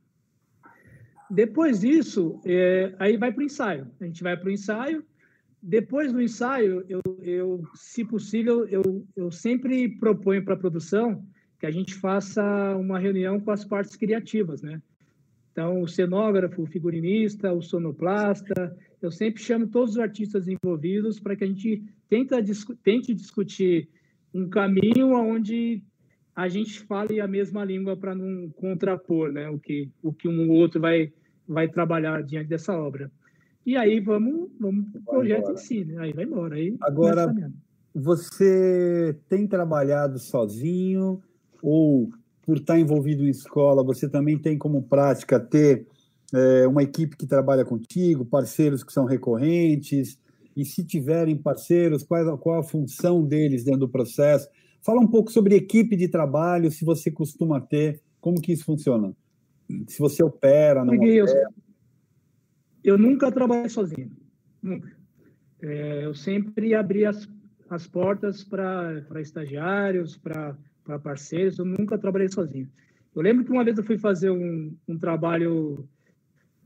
Depois disso, é, aí vai para o ensaio. A gente vai para o ensaio. Depois do ensaio, eu, eu se possível, eu, eu sempre proponho para a produção que a gente faça uma reunião com as partes criativas, né? Então, o cenógrafo, o figurinista, o sonoplasta, eu sempre chamo todos os artistas envolvidos para que a gente tenta, tente discutir um caminho onde a gente fale a mesma língua para não contrapor né, o, que, o que um ou outro vai, vai trabalhar diante dessa obra. E aí vamos, vamos para o projeto embora. em si, né? aí vai embora. Aí Agora, você tem trabalhado sozinho ou por estar envolvido em escola, você também tem como prática ter é, uma equipe que trabalha contigo, parceiros que são recorrentes, e se tiverem parceiros, qual, qual a função deles dentro do processo? Fala um pouco sobre equipe de trabalho, se você costuma ter, como que isso funciona? Se você opera, não opera. Eu nunca trabalhei sozinho, nunca. É, eu sempre abri as, as portas para estagiários, para para parceiros, eu nunca trabalhei sozinho. Eu lembro que uma vez eu fui fazer um, um trabalho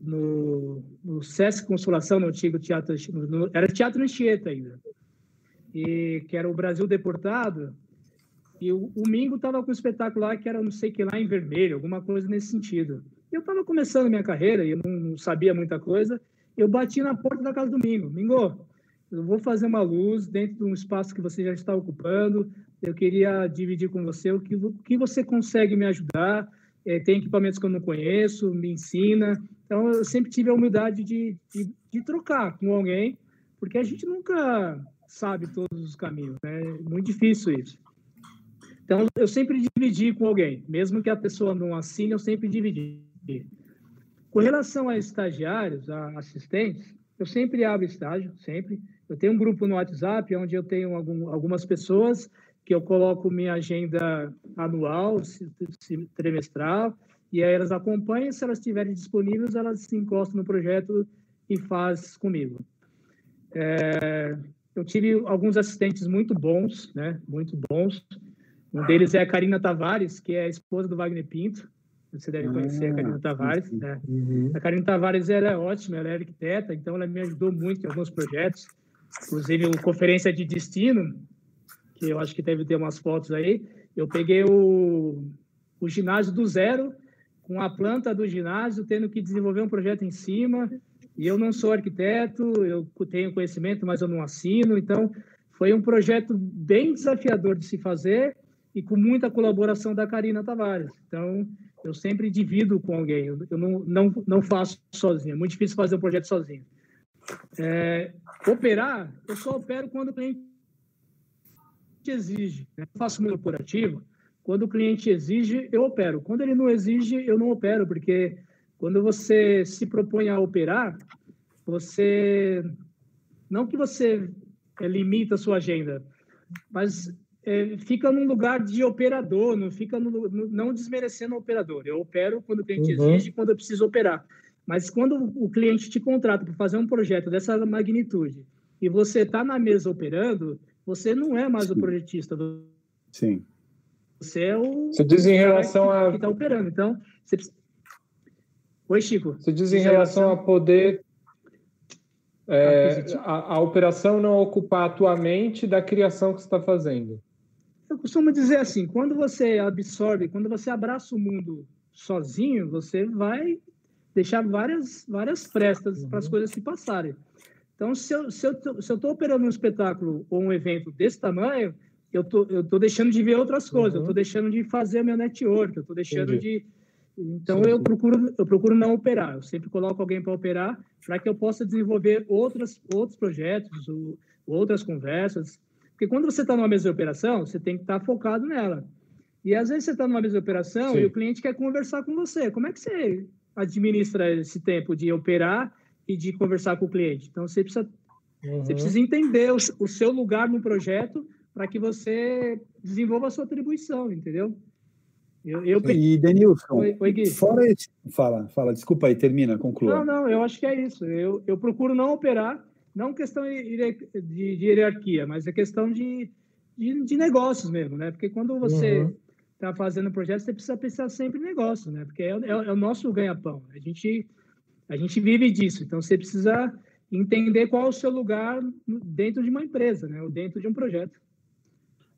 no, no Sesc Consolação, no antigo teatro, no, era Teatro Anchieta ainda, e que era o Brasil Deportado, e o, o Mingo estava com um espetáculo lá que era não sei que lá em vermelho, alguma coisa nesse sentido. Eu estava começando minha carreira e eu não, não, sabia muita coisa, eu bati na porta da casa do Mingo. Mingo, eu vou fazer uma luz dentro de um espaço que você já está ocupando, eu queria dividir com você o que, o que você consegue me ajudar. É, tem equipamentos que eu não conheço, me ensina. Então, eu sempre tive a humildade de, de, de, trocar com alguém, porque a gente nunca sabe todos os caminhos, né? É muito difícil isso. Então, eu sempre dividi com alguém, mesmo que a pessoa não assine, eu sempre dividi. Com relação a estagiários, a assistentes, eu sempre abro estágio, sempre. Eu tenho um grupo no WhatsApp onde eu tenho algum, algumas pessoas que eu coloco minha agenda anual, trimestral, e aí elas acompanham, se elas estiverem disponíveis, elas se encostam no projeto e faz comigo. É, eu tive alguns assistentes muito bons, né, muito bons. Um deles é a Karina Tavares, que é a esposa do Wagner Pinto. Você deve conhecer a Karina ah, Tavares. Né? Uhum. A Karina Tavares era é ótima, ela é arquiteta, então ela me ajudou muito em alguns projetos. Inclusive, o Conferência de Destino, que eu acho que deve ter umas fotos aí. Eu peguei o, o ginásio do zero, com a planta do ginásio, tendo que desenvolver um projeto em cima. E eu não sou arquiteto, eu tenho conhecimento, mas eu não assino. Então, foi um projeto bem desafiador de se fazer e com muita colaboração da Karina Tavares. Então, eu sempre divido com alguém, eu não, não, não faço sozinho. É muito difícil fazer um projeto sozinho. É, operar, eu só opero quando o cliente exige. Né? Eu faço meu corporativo, quando o cliente exige, eu opero. Quando ele não exige, eu não opero, porque quando você se propõe a operar, você. Não que você é, limita a sua agenda, mas fica num lugar de operador, não fica no, no, não desmerecendo o operador. Eu opero quando o cliente uhum. exige, quando eu preciso operar. Mas quando o cliente te contrata para fazer um projeto dessa magnitude e você está na mesa operando, você não é mais o projetista. Sim. Você é o. Você diz em relação que, a. Que está operando. Então, você. Oi, Chico. Você diz em relação a poder. É, a, a, operação não ocupar a tua mente da criação que você está fazendo. Eu costumo dizer assim: quando você absorve, quando você abraça o mundo sozinho, você vai deixar várias, várias frestas uhum. para as coisas se passarem. Então, se eu estou se eu eu operando um espetáculo ou um evento desse tamanho, eu tô, eu tô deixando de ver outras coisas, uhum. eu tô deixando de fazer meu network, eu tô deixando Entendi. de então sim, eu procuro eu procuro não operar, eu sempre coloco alguém para operar para que eu possa desenvolver outras outros projetos, ou, outras conversas, porque quando você está numa mesa de operação, você tem que estar tá focado nela. E às vezes você está numa mesa de operação sim. e o cliente quer conversar com você. Como é que você administra esse tempo de operar e de conversar com o cliente? Então você precisa uhum. você precisa entender o, o seu lugar no projeto para que você desenvolva a sua atribuição, entendeu? Eu, eu... E, Denilson, Oi, Oi, fora esse... Fala, fala, desculpa aí, termina, conclua. Não, não, eu acho que é isso. Eu, eu procuro não operar, não questão de, de, hierarquia, mas é questão de, de, de, negócios mesmo, né? Porque quando você está uhum. fazendo um projeto, você precisa pensar sempre em negócio, né? Porque é, é, é o nosso ganha-pão. A gente, a gente vive disso, então você precisa entender qual é o seu lugar dentro de uma empresa, né? Ou dentro de um projeto.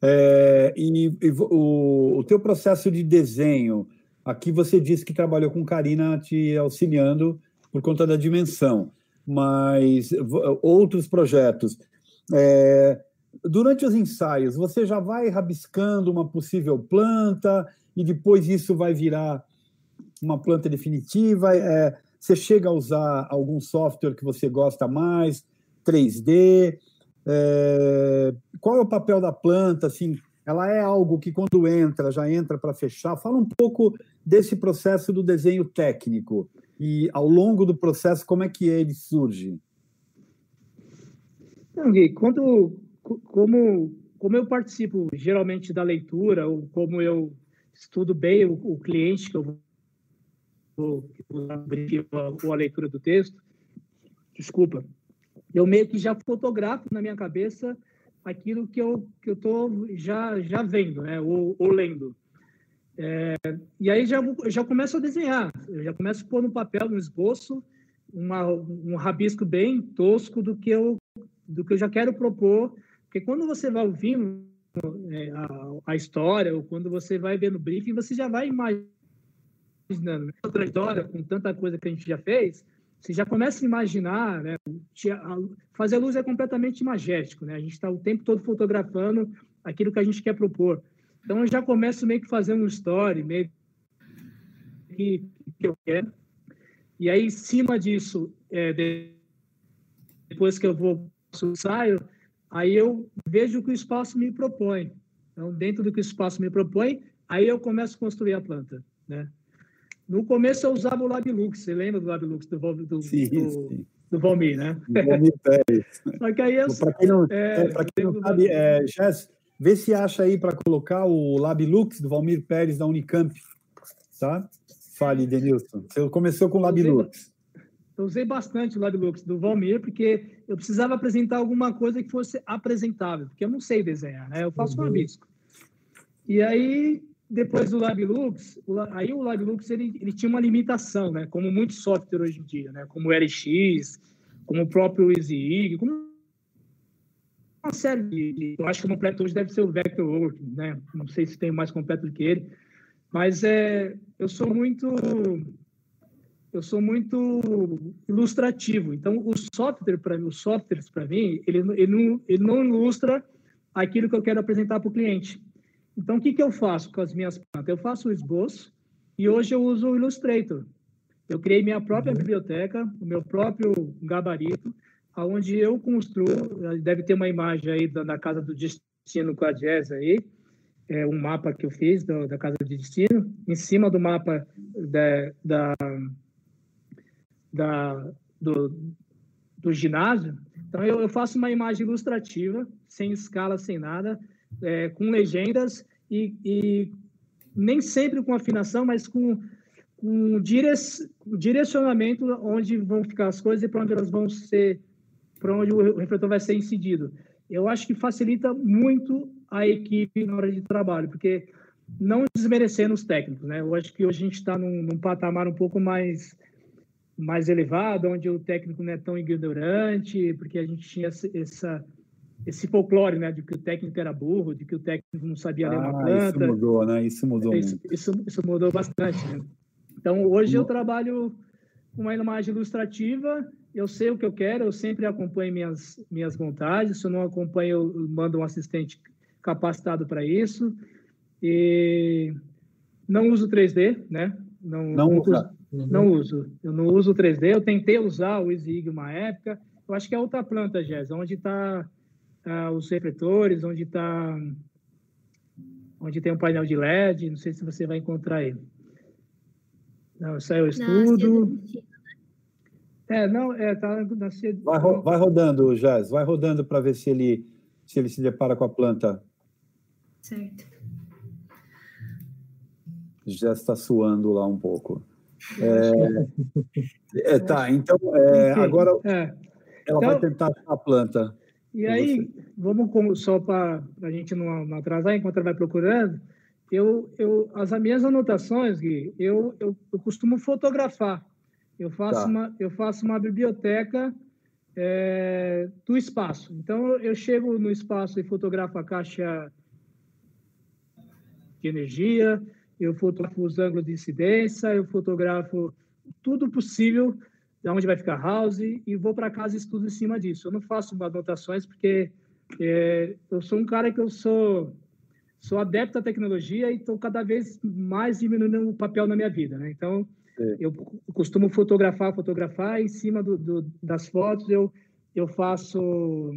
É, e, e o, o teu processo de desenho, aqui você disse que trabalhou com Karina te auxiliando por conta da dimensão, mas outros projetos. É, durante os ensaios, você já vai rabiscando uma possível planta e depois isso vai virar uma planta definitiva? É, você chega a usar algum software que você gosta mais, 3D? É, qual é o papel da planta? Assim, ela é algo que quando entra já entra para fechar. Fala um pouco desse processo do desenho técnico e ao longo do processo como é que ele surge. Não, Gui, quando como como eu participo geralmente da leitura ou como eu estudo bem o, o cliente que eu vou, abrir a leitura do texto, desculpa, eu meio que já fotografo na minha cabeça aquilo que eu que eu tô já já vendo, né, ou, ou lendo. É, e aí já já começo a desenhar, eu já começo a pôr no papel, no esboço, uma, um rabisco bem tosco do que eu do que eu já quero propor, porque quando você vai ouvindo é, a, a, história ou quando você vai ver no briefing, você já vai imaginando né? a trajetória com tanta coisa que a gente já fez, você já começa a imaginar, né? Fazer luz é completamente imagético, né? A gente está o tempo todo fotografando aquilo que a gente quer propor. Então, eu já começo meio que fazendo um story, meio que, que eu quero. E aí, em cima disso, é, depois que eu vou para o ensaio, aí eu vejo o que o espaço me propõe. Então, dentro do que o espaço me propõe, aí eu começo a construir a planta, né? No começo eu usava o Labilux, você lembra do Labilux do, do, sim, do, sim. do Valmir, né? Valmir Pérez. [laughs] Só que aí eu... Para quem não, é, é, quem não sabe, é, Jess, vê se acha aí para colocar o Labilux do Valmir Pérez da Unicamp, tá? Fale, Denilson. Você começou com o Labilux. Eu usei bastante o Labilux do Valmir, porque eu precisava apresentar alguma coisa que fosse apresentável, porque eu não sei desenhar, né? Eu faço uhum. um rabisco. E aí depois do LabLux, aí o LabLux ele, ele tinha uma limitação, né? Como muitos softwares hoje em dia, né? Como o LX, como o próprio EasyIG, como uma série de... Eu acho que o completo hoje deve ser o Vectorworks, né? Não sei se tem mais completo do que ele, mas é, eu sou muito eu sou muito ilustrativo. Então, o software para mim, os softwares para mim, ele, ele, não, ele não ilustra aquilo que eu quero apresentar para o cliente. Então, o que, que eu faço com as minhas plantas? Eu faço o esboço e hoje eu uso o Illustrator. Eu criei minha própria uhum. biblioteca, o meu próprio gabarito, aonde eu construo, deve ter uma imagem aí da, da Casa do Destino com a Jazz aí, é um mapa que eu fiz da, da Casa do Destino, em cima do mapa da, da, da do, do ginásio. Então, eu, eu faço uma imagem ilustrativa, sem escala, sem nada, é, com legendas e, e, nem sempre com afinação, mas com, com direcionamento onde vão ficar as coisas e para onde elas vão ser, para onde o refletor vai ser incidido. eu acho que facilita muito a equipe na hora de trabalho, porque não desmerecendo os técnicos, né? Eu acho que hoje a gente está num, num, patamar um pouco mais mais elevado, onde o técnico não é tão ignorante, porque a gente tinha essa esse folclore, né, de que o técnico era burro, de que o técnico não sabia ler uma planta. Isso mudou, né? Isso mudou isso, muito. Isso, isso mudou bastante. Né? Então, hoje eu trabalho com uma imagem ilustrativa, eu sei o que eu quero, eu sempre acompanho minhas, minhas vontades, se eu não acompanho, eu mando um assistente capacitado para isso. E não uso 3D, né? Não, não, não, uso, uhum. não uso. Eu não uso 3D, eu tentei usar o EasyIG uma época, eu acho que é outra planta, Jess, onde está uh, os refletores, onde está onde tem um painel de LED, não sei se você vai encontrar ele. Não, saiu o estudo. É, não, é, tá na vai, ro vai rodando, Jazz, vai rodando para ver se ele se ele se depara com a planta. Certo. Já está suando lá um pouco. É, [laughs] é, tá, então é, agora é. ela então, vai tentar a planta. E aí, vamos só para a gente não, não, atrasar enquanto ela vai procurando. Eu, eu, as minhas anotações, Gui, eu, eu, eu costumo fotografar. Eu faço, tá. uma, eu faço uma biblioteca é, do espaço. Então, eu chego no espaço e fotografo a caixa de energia, eu fotografo os ângulos de incidência, eu fotografo tudo possível de onde vai ficar house e vou para casa e estudo em cima disso. Eu não faço anotações porque é, eu sou um cara que eu sou sou adepto à tecnologia e estou cada vez mais diminuindo o papel na minha vida, né? Então é. eu costumo fotografar, fotografar em cima do, do, das fotos eu eu faço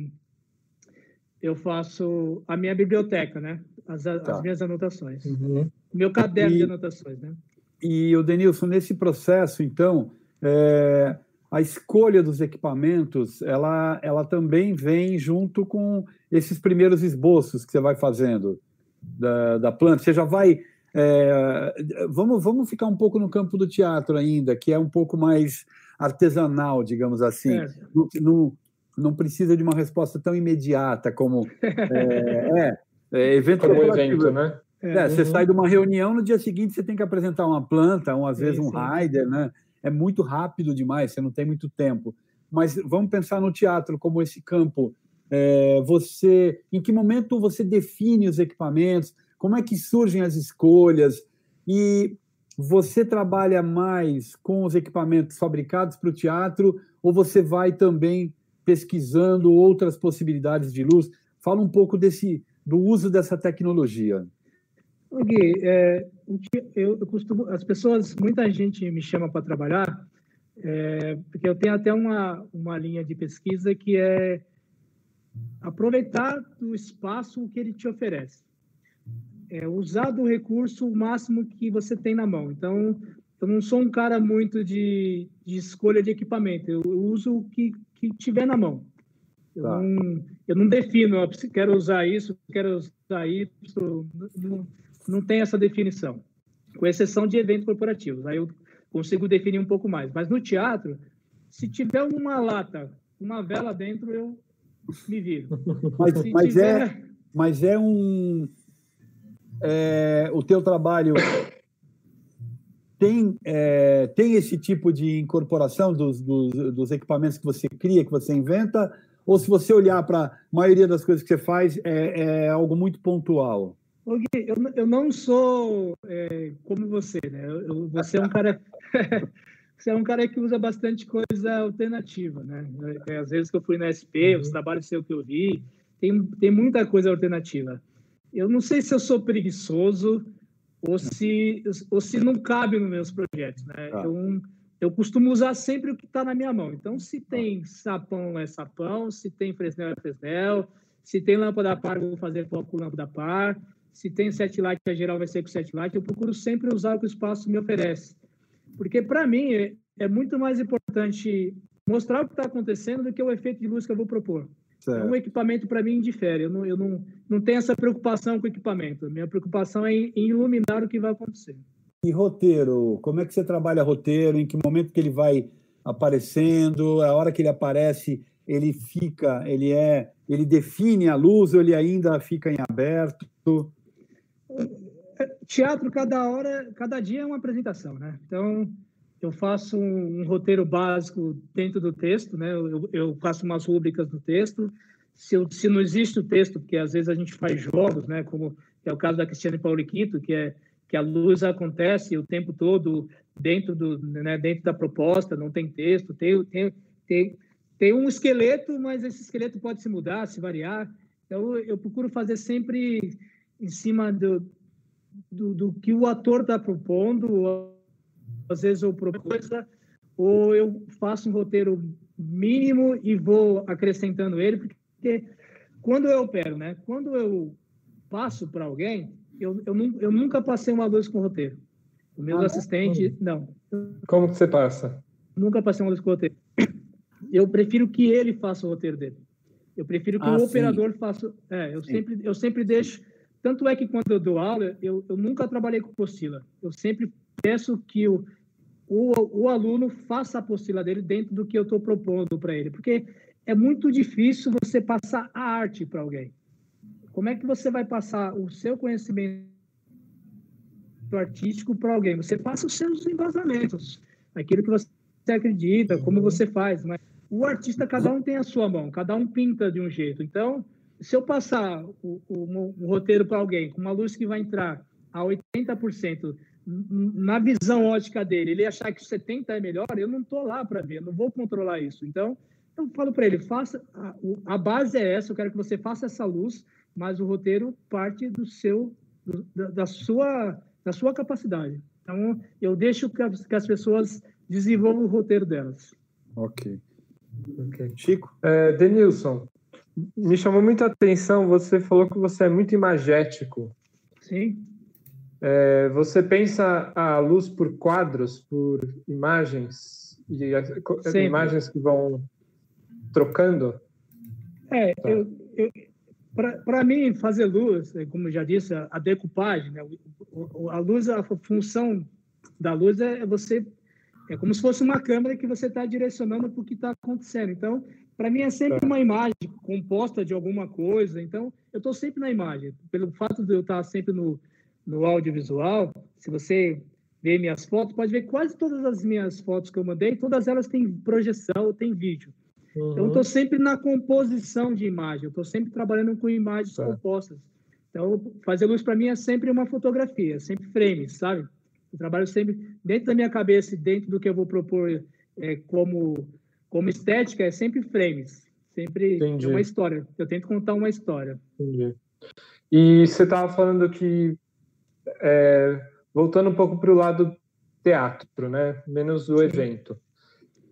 eu faço a minha biblioteca, né? As, tá. as minhas anotações. Uhum. Meu caderno e, de anotações, né? E o Denilson, nesse processo, então, é, a escolha dos equipamentos, ela, ela também vem junto com esses primeiros esboços que você vai fazendo da, da planta. Você já vai. É, vamos, vamos ficar um pouco no campo do teatro ainda, que é um pouco mais artesanal, digamos assim. É. Não, não, não, precisa de uma resposta tão imediata como. É, é, é evento como evento, né? É, Você uhum. sai de uma reunião, no dia seguinte você tem que apresentar uma planta, ou às vezes um rider, né? É muito rápido demais, você não tem muito tempo. Mas vamos pensar no teatro como esse campo. É, você, em que momento você define os equipamentos? Como é que surgem as escolhas? E você trabalha mais com os equipamentos fabricados para o teatro ou você vai também pesquisando outras possibilidades de luz? Fala um pouco desse do uso dessa tecnologia. Gui, é, eu, costumo, as pessoas, muita gente me chama para trabalhar, é, porque eu tenho até uma, uma linha de pesquisa que é aproveitar do espaço que ele te oferece. É, usar do recurso o máximo que você tem na mão. Então, eu não sou um cara muito de, de escolha de equipamento, eu, eu uso o que, que tiver na mão. Eu, tá. não, eu não defino, ó, quero usar isso, quero usar isso. Não, não tem essa definição, com exceção de eventos corporativos. Aí eu consigo definir um pouco mais. Mas no teatro, se tiver uma lata, uma vela dentro, eu me viro. [laughs] Mas, mas tiver... é, mas é um. É, o teu trabalho tem, é, tem esse tipo de incorporação dos, dos, dos, equipamentos que você cria, que você inventa? Ou se você olhar para a maioria das coisas que você faz, é, é algo muito pontual? Eu, eu não sou é, como você, né? Eu, você é um cara. [laughs] você é um cara que usa bastante coisa alternativa, né? É, às vezes que eu fui na SP, uhum. os trabalhos seu que eu vi, tem, tem muita coisa alternativa. Eu não sei se eu sou preguiçoso ou se, ou se não cabe nos meus projetos, né? Ah. Eu, eu costumo usar sempre o que está na minha mão. Então, se tem sapão, é sapão. Se tem fresnel, é fresnel. Se tem lâmpada par, vou fazer foco com lâmpada par se tem set light, a geral vai ser com set light, eu procuro sempre usar o que o espaço me oferece. Porque, para mim, é, é, muito mais importante mostrar o que está acontecendo do que o efeito de luz que eu vou propor. Certo. O equipamento, para mim, indifere. Eu, não, eu não, não tenho essa preocupação com o equipamento. A minha preocupação é em, em iluminar o que vai acontecer. E roteiro? Como é que você trabalha roteiro? Em que momento que ele vai aparecendo? A hora que ele aparece, ele fica, ele é, ele define a luz ou ele ainda fica em aberto? Teatro, cada hora, cada dia é uma apresentação, né? Então, eu faço um, um roteiro básico dentro do texto, né? Eu, eu faço umas rúbricas do texto. Se, eu, se não existe o texto, porque às vezes a gente faz jogos, né? Como é o caso da Cristiane Pauliquito, que é que a luz acontece o tempo todo dentro do, né, dentro da proposta, não tem texto, tem, tem, tem, tem um esqueleto, mas esse esqueleto pode se mudar, se variar. Então, eu procuro fazer sempre em cima do, do, do que o ator está propondo, às vezes eu propus, ou eu faço um roteiro mínimo e vou acrescentando ele, porque quando eu opero, né? Quando eu passo para alguém, eu, eu, eu, nunca passei uma luz com roteiro. O meu ah, assistente, não. Como que você passa? Nunca passei uma luz com roteiro. Eu prefiro que ele faça o roteiro dele. Eu prefiro que ah, o operador faça. É, eu sempre, eu sempre deixo. Tanto é que quando eu dou aula, eu, eu nunca trabalhei com apostila. Eu sempre peço que o, o, o aluno faça a apostila dele dentro do que eu estou propondo para ele, porque é muito difícil você passar a arte para alguém. Como é que você vai passar o seu conhecimento artístico para alguém? Você passa os seus embasamentos, aquilo que você acredita, como você faz, mas o artista, cada um tem a sua mão, cada um pinta de um jeito. Então, se eu passar o, o, o roteiro para alguém com uma luz que vai entrar a 80%, na visão ótica dele, ele achar que 70 é melhor, eu não estou lá para ver, não vou controlar isso. Então, eu falo para ele, faça a, a, base é essa, eu quero que você faça essa luz, mas o roteiro parte do seu do, da, da, sua da sua capacidade. Então eu deixo que as, que as pessoas desenvolvam o roteiro delas. Ok. okay. Chico, é, Denilson, me chamou muita atenção. Você falou que você é muito imagético. Sim. É, você pensa a luz por quadros, por imagens e Sempre. imagens que vão trocando? É, tá. eu, eu, para mim, fazer luz, é, como já disse, a decupagem, né? a luz, a função da luz é você, é como se fosse uma câmera que você está direcionando para o que está acontecendo. Então, para mim é sempre uma imagem composta de alguma coisa. Então, eu estou sempre na imagem. Pelo fato de eu estar sempre no, no audiovisual, se você ver minhas fotos, pode ver quase todas as minhas fotos que eu mandei, todas elas têm projeção, têm vídeo. Uhum. Então, eu estou sempre na composição de imagem, eu estou sempre trabalhando com imagens tá. compostas. Então, fazer luz para mim é sempre uma fotografia, sempre frames, sabe? Eu trabalho sempre dentro da minha cabeça e dentro do que eu vou propor é, como, como estética, é sempre frames, sempre Entendi. uma história. Eu tento contar uma história. Entendi. E você estava falando que, é, voltando um pouco para o lado teatro, né? Menos o evento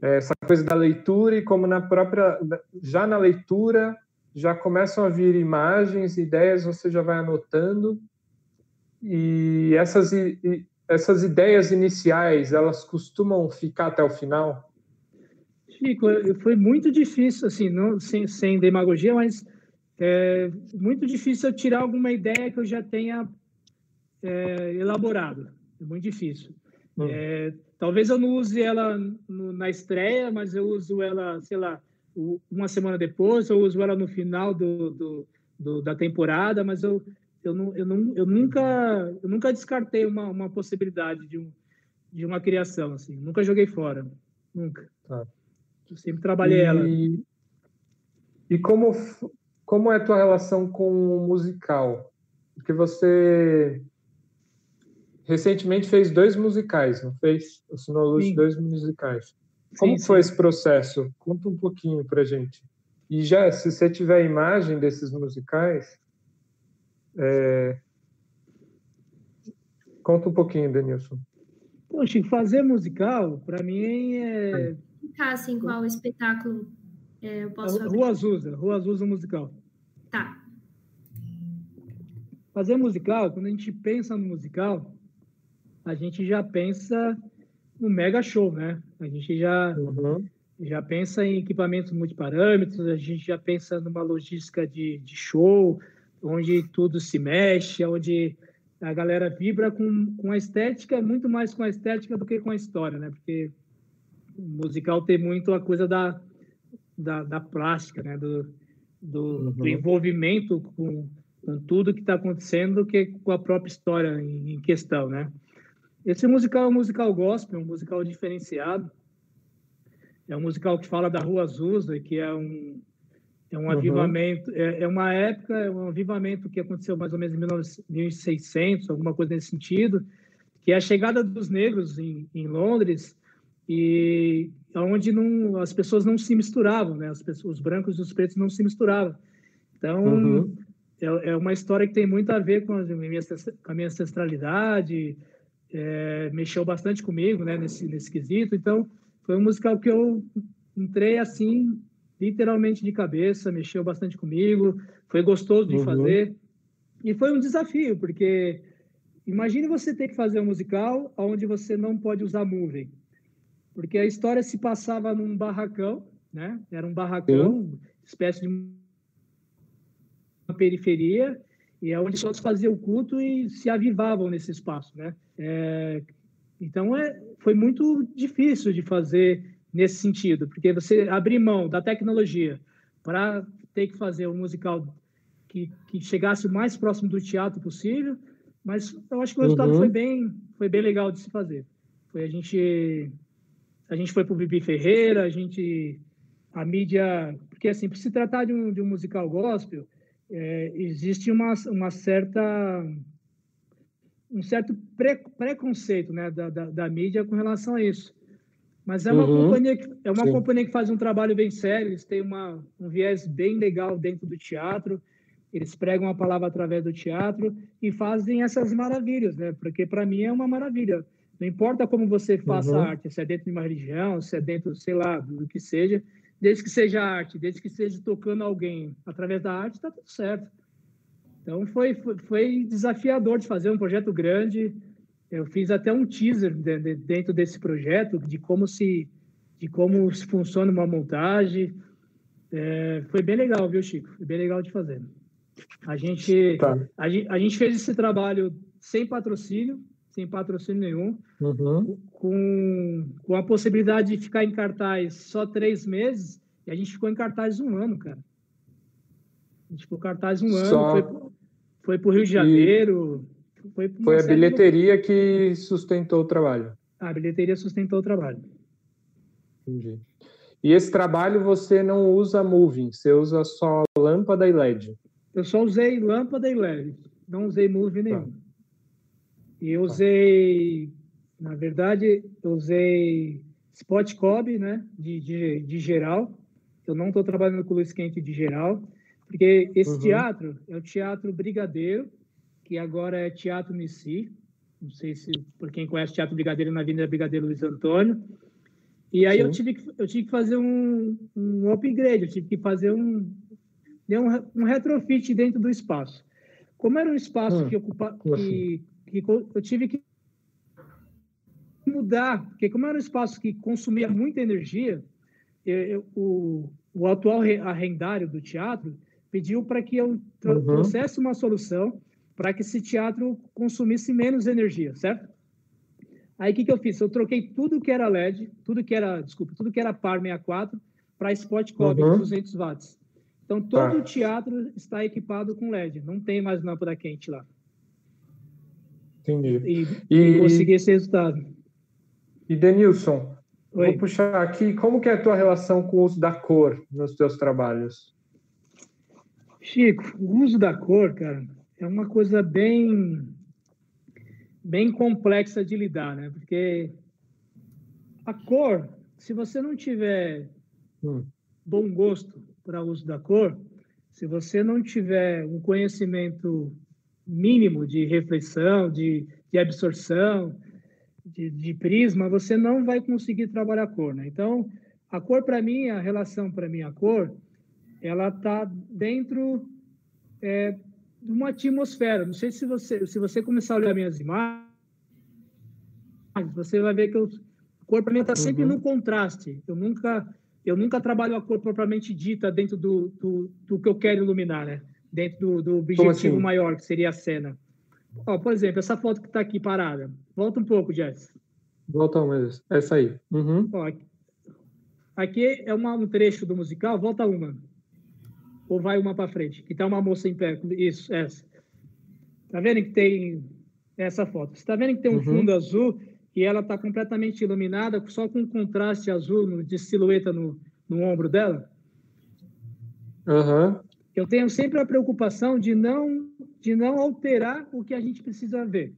essa coisa da leitura e como na própria já na leitura já começam a vir imagens, ideias, você já vai anotando e essas essas ideias iniciais elas costumam ficar até o final. Chico, foi muito difícil assim, não sem, sem demagogia, mas é muito difícil eu tirar alguma ideia que eu já tenha é, elaborado. É muito difícil. Hum. É, Talvez eu não use ela no, na estreia, mas eu uso ela, sei lá, uma semana depois, eu uso ela no final do, do, do, da temporada, mas eu, eu, não, eu, não, eu, nunca, eu nunca descartei uma, uma possibilidade de, um, de uma criação, assim. Nunca joguei fora, nunca. Tá. Eu sempre trabalhei e, ela. E como, como é a tua relação com o musical? Porque você recentemente fez dois musicais, não fez? Assinou luz dois musicais. Como sim, foi sim. esse processo? Conta um pouquinho pra gente. E já, se você tiver imagem desses musicais, é... conta um pouquinho, Denilson. Poxa, fazer musical, para mim é. Tá, assim, qual espetáculo é, eu posso fazer? Rua Azusa, Rua Azusa musical. Tá. Fazer musical, quando a gente pensa no musical, a gente já pensa no mega show, né? A gente já, uhum. já pensa em equipamentos multiparâmetros, a gente já pensa numa logística de, de show, onde tudo se mexe, onde a galera vibra com, com a estética, muito mais com a estética do que com a história, né? Porque o musical tem muito a coisa da, da, da plástica, né? Do, do, Uhum. do envolvimento com, com tudo que está acontecendo do que com a própria história em, em questão, né? Esse musical é um musical gospel, um musical diferenciado. É um musical que fala da Rua Azusa, que é um é um Uhum. avivamento, é, é uma época, é um avivamento que aconteceu mais ou menos em 1900 1600, alguma coisa nesse sentido, que é a chegada dos negros em, em Londres e onde não, as pessoas não se misturavam, né? As pessoas, os brancos e os pretos não se misturavam. Então, Uhum. é, é uma história que tem muito a ver com a minha, com a minha ancestralidade, é, mexeu bastante comigo, né? Nesse, nesse quesito. Então, foi um musical que eu entrei assim, literalmente de cabeça, mexeu bastante comigo, foi gostoso de Uhum. fazer. E foi um desafio, porque imagine você ter que fazer um musical onde você não pode usar moving. Porque a história se passava num barracão, né? Era um barracão, espécie de uma periferia, e é onde as pessoas faziam o culto e se avivavam nesse espaço, né? É, então, é, foi muito difícil de fazer nesse sentido, porque você abrir mão da tecnologia para ter que fazer um musical que, que chegasse o mais próximo do teatro possível, mas eu acho que o resultado Uhum. foi bem foi bem legal de se fazer. Foi a gente a gente foi para o Bibi Ferreira, a gente a mídia, porque assim, por se tratar de um, de um musical gospel, é, existe uma, uma certa um certo pre, preconceito né, da, da, da, mídia com relação a isso. Mas é uma, Uhum. companhia, que, é uma Sim. companhia que faz um trabalho bem sério, eles têm uma, um viés bem legal dentro do teatro, eles pregam a palavra através do teatro e fazem essas maravilhas, né? Porque para mim é uma maravilha. Não importa como você faça Uhum. arte, se é dentro de uma religião, se é dentro, sei lá, do que seja, desde que seja arte, desde que seja tocando alguém através da arte, está tudo certo. Então foi, foi, foi desafiador de fazer um projeto grande. Eu fiz até um teaser de- de- dentro desse projeto de como se de como se funciona uma montagem. É, foi bem legal, viu, Chico? Foi bem legal de fazer. A gente Tá. a, a gente fez esse trabalho sem patrocínio, sem patrocínio nenhum, Uhum. com, com a possibilidade de ficar em cartaz só três meses, e a gente ficou em cartaz um ano, cara. A gente ficou em cartaz um ano, Só- foi, pro- foi para o Rio de Janeiro. Foi, pra uma Foi a série de bilheteria que sustentou o trabalho. A bilheteria sustentou o trabalho. Entendi. E esse trabalho você não usa moving, você usa só lâmpada e LED. Eu só usei lâmpada e LED, não usei movie Tá. nenhum. E eu usei, na verdade, eu usei spot cob, né, de, de, de geral. Eu não estou trabalhando com luz quente de geral, porque esse Uhum. teatro é o Teatro Brigadeiro, que agora é Teatro Nissi. Não sei se, por quem conhece o Teatro Brigadeiro, na Avenida Brigadeiro Luiz Antônio. E aí eu tive, que, eu tive que fazer um, um upgrade, eu tive que fazer um, deu um, um retrofit dentro do espaço. Como era um espaço Hum, que ocupa, como que, que eu tive que mudar, porque como era um espaço que consumia muita energia, eu- eu- o, o atual re- arrendário do teatro pediu para que eu Uhum. trouxesse uma solução para que esse teatro consumisse menos energia, certo? Aí o que, que eu fiz? Eu troquei tudo que era LED, tudo que era, desculpa, tudo que era par 64 para Spot Cob Uhum. de 200 watts. Então todo Tá. o teatro está equipado com LED, não tem mais lâmpada quente lá. Entendi. E, E- e consegui esse resultado. E Denilson, Oi. vou puxar aqui, como que é a tua relação com o uso da cor nos teus trabalhos? Chico, o uso da cor, cara, é uma coisa bem bem complexa de lidar, né? Porque a cor, se você não tiver Hum. bom gosto para uso da cor, se você não tiver um conhecimento mínimo de reflexão, de, de absorção, de, de prisma, você não vai conseguir trabalhar a cor, né? Então, a cor para mim, a relação para mim, a cor, ela está dentro é, de uma atmosfera. Não sei se você, se você começar a olhar minhas imagens, você vai ver que eu, a cor para mim está sempre Uhum. no contraste. Eu nunca, eu nunca trabalho a cor propriamente dita dentro do, do, do que eu quero iluminar, né? Dentro do, do objetivo assim? maior, que seria a cena. Ó, por exemplo, essa foto que está aqui parada. Volta um pouco, Jess. Volta mais. Essa aí. Uhum. Ó, aqui é uma, um trecho do musical, volta uma. Ou vai uma para frente, que tá uma moça em pé. Isso, essa. Tá vendo que tem essa foto? Você tá vendo que tem um Uhum. fundo azul e ela tá completamente iluminada, só com um contraste azul de silhueta no, no ombro dela? Aham. Eu tenho sempre a preocupação de não de não alterar o que a gente precisa ver,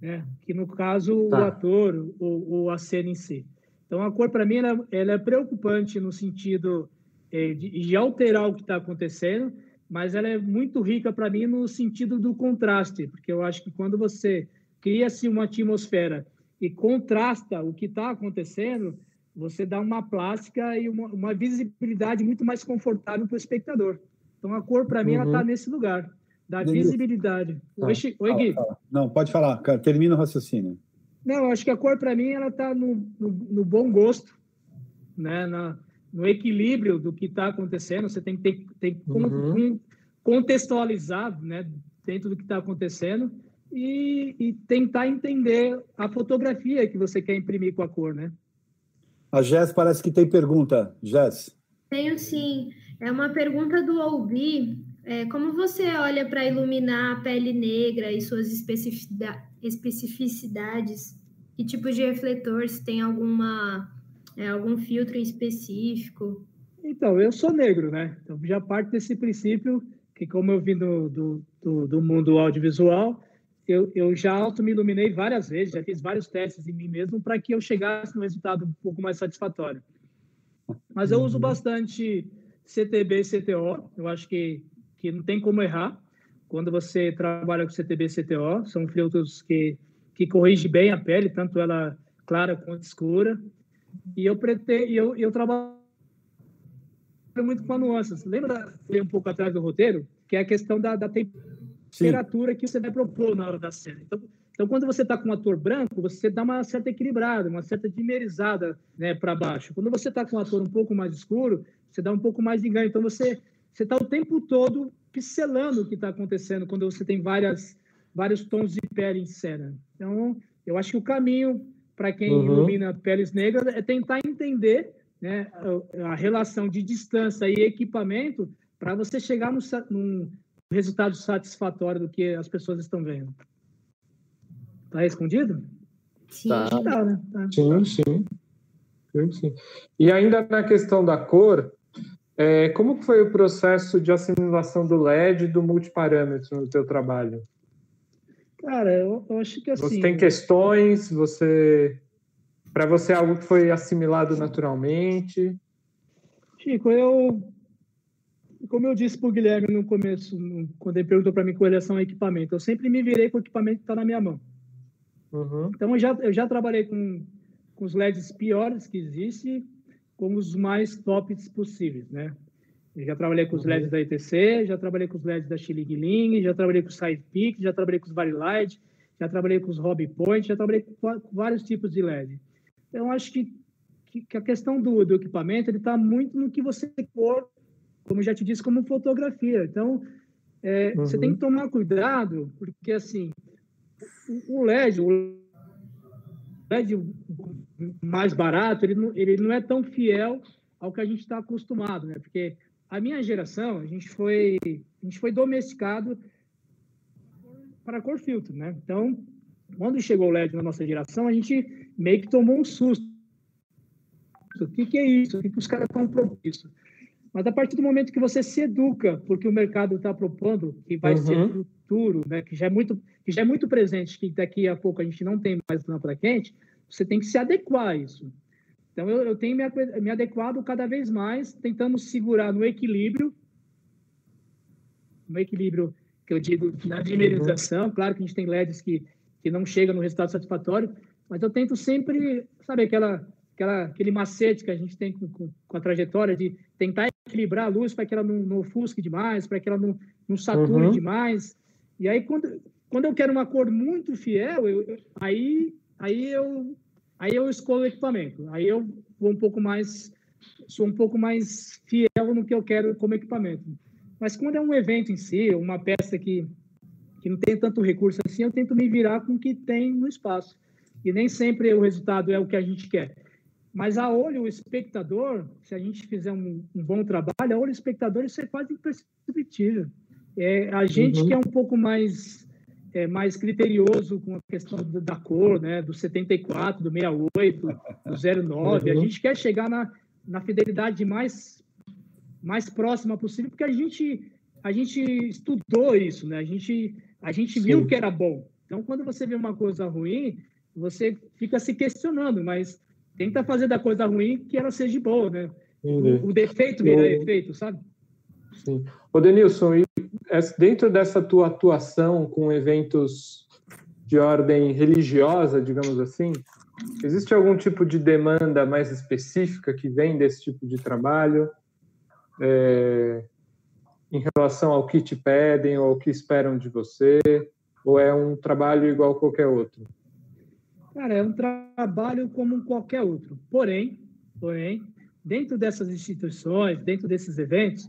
né? Que no caso o Tá. ator ou, ou a cena em si. Então a cor para mim ela, ela é preocupante no sentido eh, de, de alterar o que está acontecendo, mas ela é muito rica para mim no sentido do contraste, porque eu acho que quando você cria-se uma atmosfera e contrasta o que está acontecendo, você dá uma plástica e uma, uma visibilidade muito mais confortável para o espectador. Então a cor para mim ela Uhum. está nesse lugar da Denise. visibilidade. Tá. Oi, Chi- Oi, Gui. fala. Não, pode falar, cara, termina o raciocínio. Não, eu acho que a cor para mim ela está no, no, no bom gosto, né? Na, no equilíbrio do que está acontecendo. Você tem que ter, tem que Uhum. con- contextualizar, né? Dentro do que está acontecendo e, e tentar entender a fotografia que você quer imprimir com a cor, né? A Jess parece que tem pergunta. Jess. Tenho sim. É uma pergunta do Albi. É, como você olha para iluminar a pele negra e suas especificidade- especificidades? Que tipo de refletor? Se tem alguma, é, algum filtro específico? Então, eu sou negro, né? Então, já parte desse princípio que, como eu vim do, do, do, do mundo audiovisual, eu, eu já auto me iluminei várias vezes, já fiz vários testes em mim mesmo para que eu chegasse no resultado um pouco mais satisfatório. Mas eu uso bastante CTB e CTO, eu acho que, que não tem como errar quando você trabalha com CTB e CTO, são filtros que, que corrigem bem a pele, tanto ela clara quanto escura. E eu pretendo, eu, eu trabalho muito com a nuances. Lembra um pouco atrás do roteiro, que é a questão da, da temperatura que você vai propor na hora da cena. Então, então quando você está com um ator branco, você dá uma certa equilibrada, uma certa dimerizada né, para baixo. Quando você está com um ator um pouco mais escuro, você dá um pouco mais de ganho. Então você você está o tempo todo pincelando o que está acontecendo quando você tem várias vários tons de pele em cena. Então, eu acho que o caminho para quem Uhum. ilumina peles negras é tentar entender né, a- a relação de distância e equipamento para você chegar num, num resultado satisfatório do que as pessoas estão vendo. Tá respondido? Sim. Tá. Tá, né? Tá. Sim, sim. Sim, sim. E ainda na questão da cor, é, como foi o processo de assimilação do LED e do multiparâmetro no teu trabalho? Cara, eu, eu acho que assim. Você tem questões, você para você é algo que foi assimilado naturalmente? Chico, eu. Como eu disse para o Guilherme no começo, quando ele perguntou para mim com relação ao equipamento, eu sempre me virei com o equipamento que está na minha mão. Uhum. Então, eu já, eu já trabalhei com, com os LEDs piores que existem, com os mais tops possíveis, né? Eu já trabalhei com os Uhum. LEDs da ETC, já trabalhei com os LEDs da Xilling Ling, já trabalhei com os SidePeak, já trabalhei com os Varilight, já trabalhei com os Hobby Point, já trabalhei com vários tipos de LED. Então, acho que, que, que a questão do, do equipamento ele está muito no que você for, como já te disse, como fotografia. Então, é, você Uhum. tem que tomar cuidado, porque assim, o- o LED, o LED mais barato, ele não, ele não é tão fiel ao que a gente está acostumado, né? Porque a minha geração, a gente foi, a gente foi domesticado para cor filtro, né? Então, quando chegou o LED na nossa geração, a gente meio que tomou um susto. O que, que é isso? O que, que os caras estão propondo? Mas a partir do momento que você se educa, porque o mercado está propondo, que vai Uhum. ser futuro, né? Que já é muito, que já é muito presente, que daqui a pouco a gente não tem mais lâmpada quente, você tem que se adequar a isso. Então, eu, eu tenho me, me adequado cada vez mais, tentando segurar no equilíbrio, no equilíbrio que eu digo na dimerização. Claro que a gente tem LEDs que, que não chegam no resultado satisfatório, mas eu tento sempre, sabe, aquela, aquela, aquele macete que a gente tem com, com, com a trajetória de tentar equilibrar a luz para que ela não, não ofusque demais, para que ela não, não sature Uhum. demais. E aí, quando, quando eu quero uma cor muito fiel, eu, aí, aí, eu, aí eu escolho o equipamento. Aí eu vou um pouco mais, sou um pouco mais fiel no que eu quero como equipamento. Mas quando é um evento em si, uma peça que, que não tem tanto recurso assim, eu tento me virar com o que tem no espaço. E nem sempre o resultado é o que a gente quer. Mas a olho, o espectador, se a gente fizer um, um bom trabalho, a olho, o espectador, isso é quase imperceptível. É, a gente uhum. que é um pouco mais é, mais criterioso com a questão da cor, né, do 74, do 68, do 09. Uhum. A gente quer chegar na, na fidelidade mais, mais próxima possível, porque a gente, a gente estudou isso, né? a gente, a gente viu que era bom. Então, quando você vê uma coisa ruim, você fica se questionando, mas tenta fazer da coisa ruim que ela seja boa, né? O, o, defeito vira efeito, sabe? Sim. Denilson, dentro dessa tua atuação com eventos de ordem religiosa, digamos assim, existe algum tipo de demanda mais específica que vem desse tipo de trabalho é, em relação ao que te pedem ou ao que esperam de você? Ou é um trabalho igual a qualquer outro? Cara, é um trabalho como qualquer outro. Porém, porém, dentro dessas instituições, dentro desses eventos,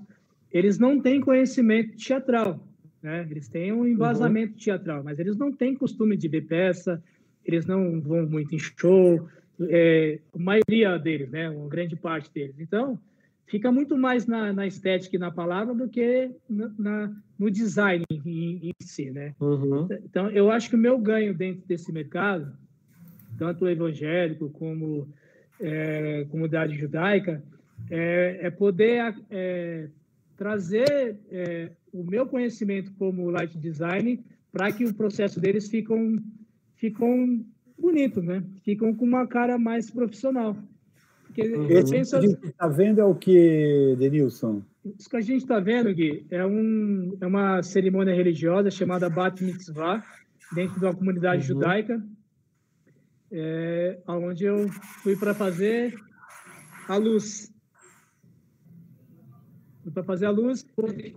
eles não têm conhecimento teatral, né? Eles têm um embasamento uhum. teatral, mas eles não têm costume de ver peça, eles não vão muito em show, é, a maioria deles, né? Uma grande parte deles. Então, fica muito mais na, na estética e na palavra do que na, na no design em, em si, né? Uhum. Então, eu acho que o meu ganho dentro desse mercado, tanto evangélico como é, comunidade judaica, é, é poder é, trazer é, o meu conhecimento como light design para que o processo deles ficam ficam bonito, né? Ficam com uma cara mais profissional. Porque Esse penso... que a gente está vendo é o que, Denilson? Isso que a gente está vendo, Gui, é, um, é uma cerimônia religiosa chamada Bat Mitzvah, dentro de uma comunidade uhum. judaica, é, onde eu fui para fazer a luz para fazer a luz,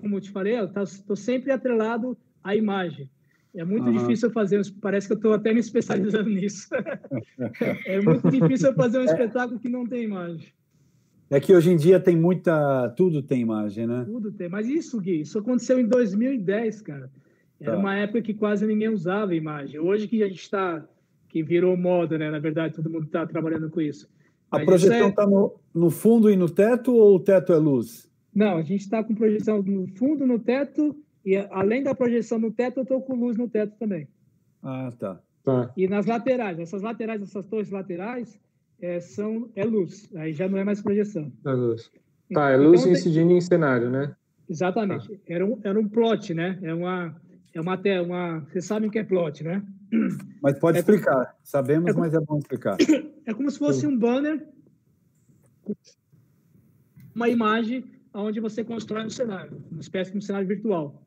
como eu te falei, eu estou sempre atrelado à imagem. É muito uhum. difícil fazer, parece que eu estou até me especializando [laughs] nisso. [laughs] é muito difícil fazer um espetáculo que não tem imagem. É que hoje em dia tem muita. Tudo tem imagem, né? Tudo tem. Mas isso, Gui, isso aconteceu em 2010, cara. Era tá. uma época que quase ninguém usava imagem. Hoje que a gente está. que virou moda, né? Na verdade, todo mundo está trabalhando com isso. A Mas projeção está é... Tá no, no fundo e no teto ou o teto é luz? Não, a gente está com projeção no fundo, no teto, e além da projeção no teto, eu estou com luz no teto também. Ah, tá. tá. E nas laterais, essas laterais, essas torres laterais, é, são, é luz, aí já não é mais projeção. É luz. Tá, é luz então, incidindo tem... em cenário, né? Exatamente. Tá. Era, um, era um plot, né? É uma, é uma, uma. Vocês sabem o que é plot, né? Mas pode é explicar. Como... Sabemos, é como... mas é bom explicar. [coughs] É como se fosse um banner, uma imagem onde você constrói um cenário, uma espécie de um cenário virtual,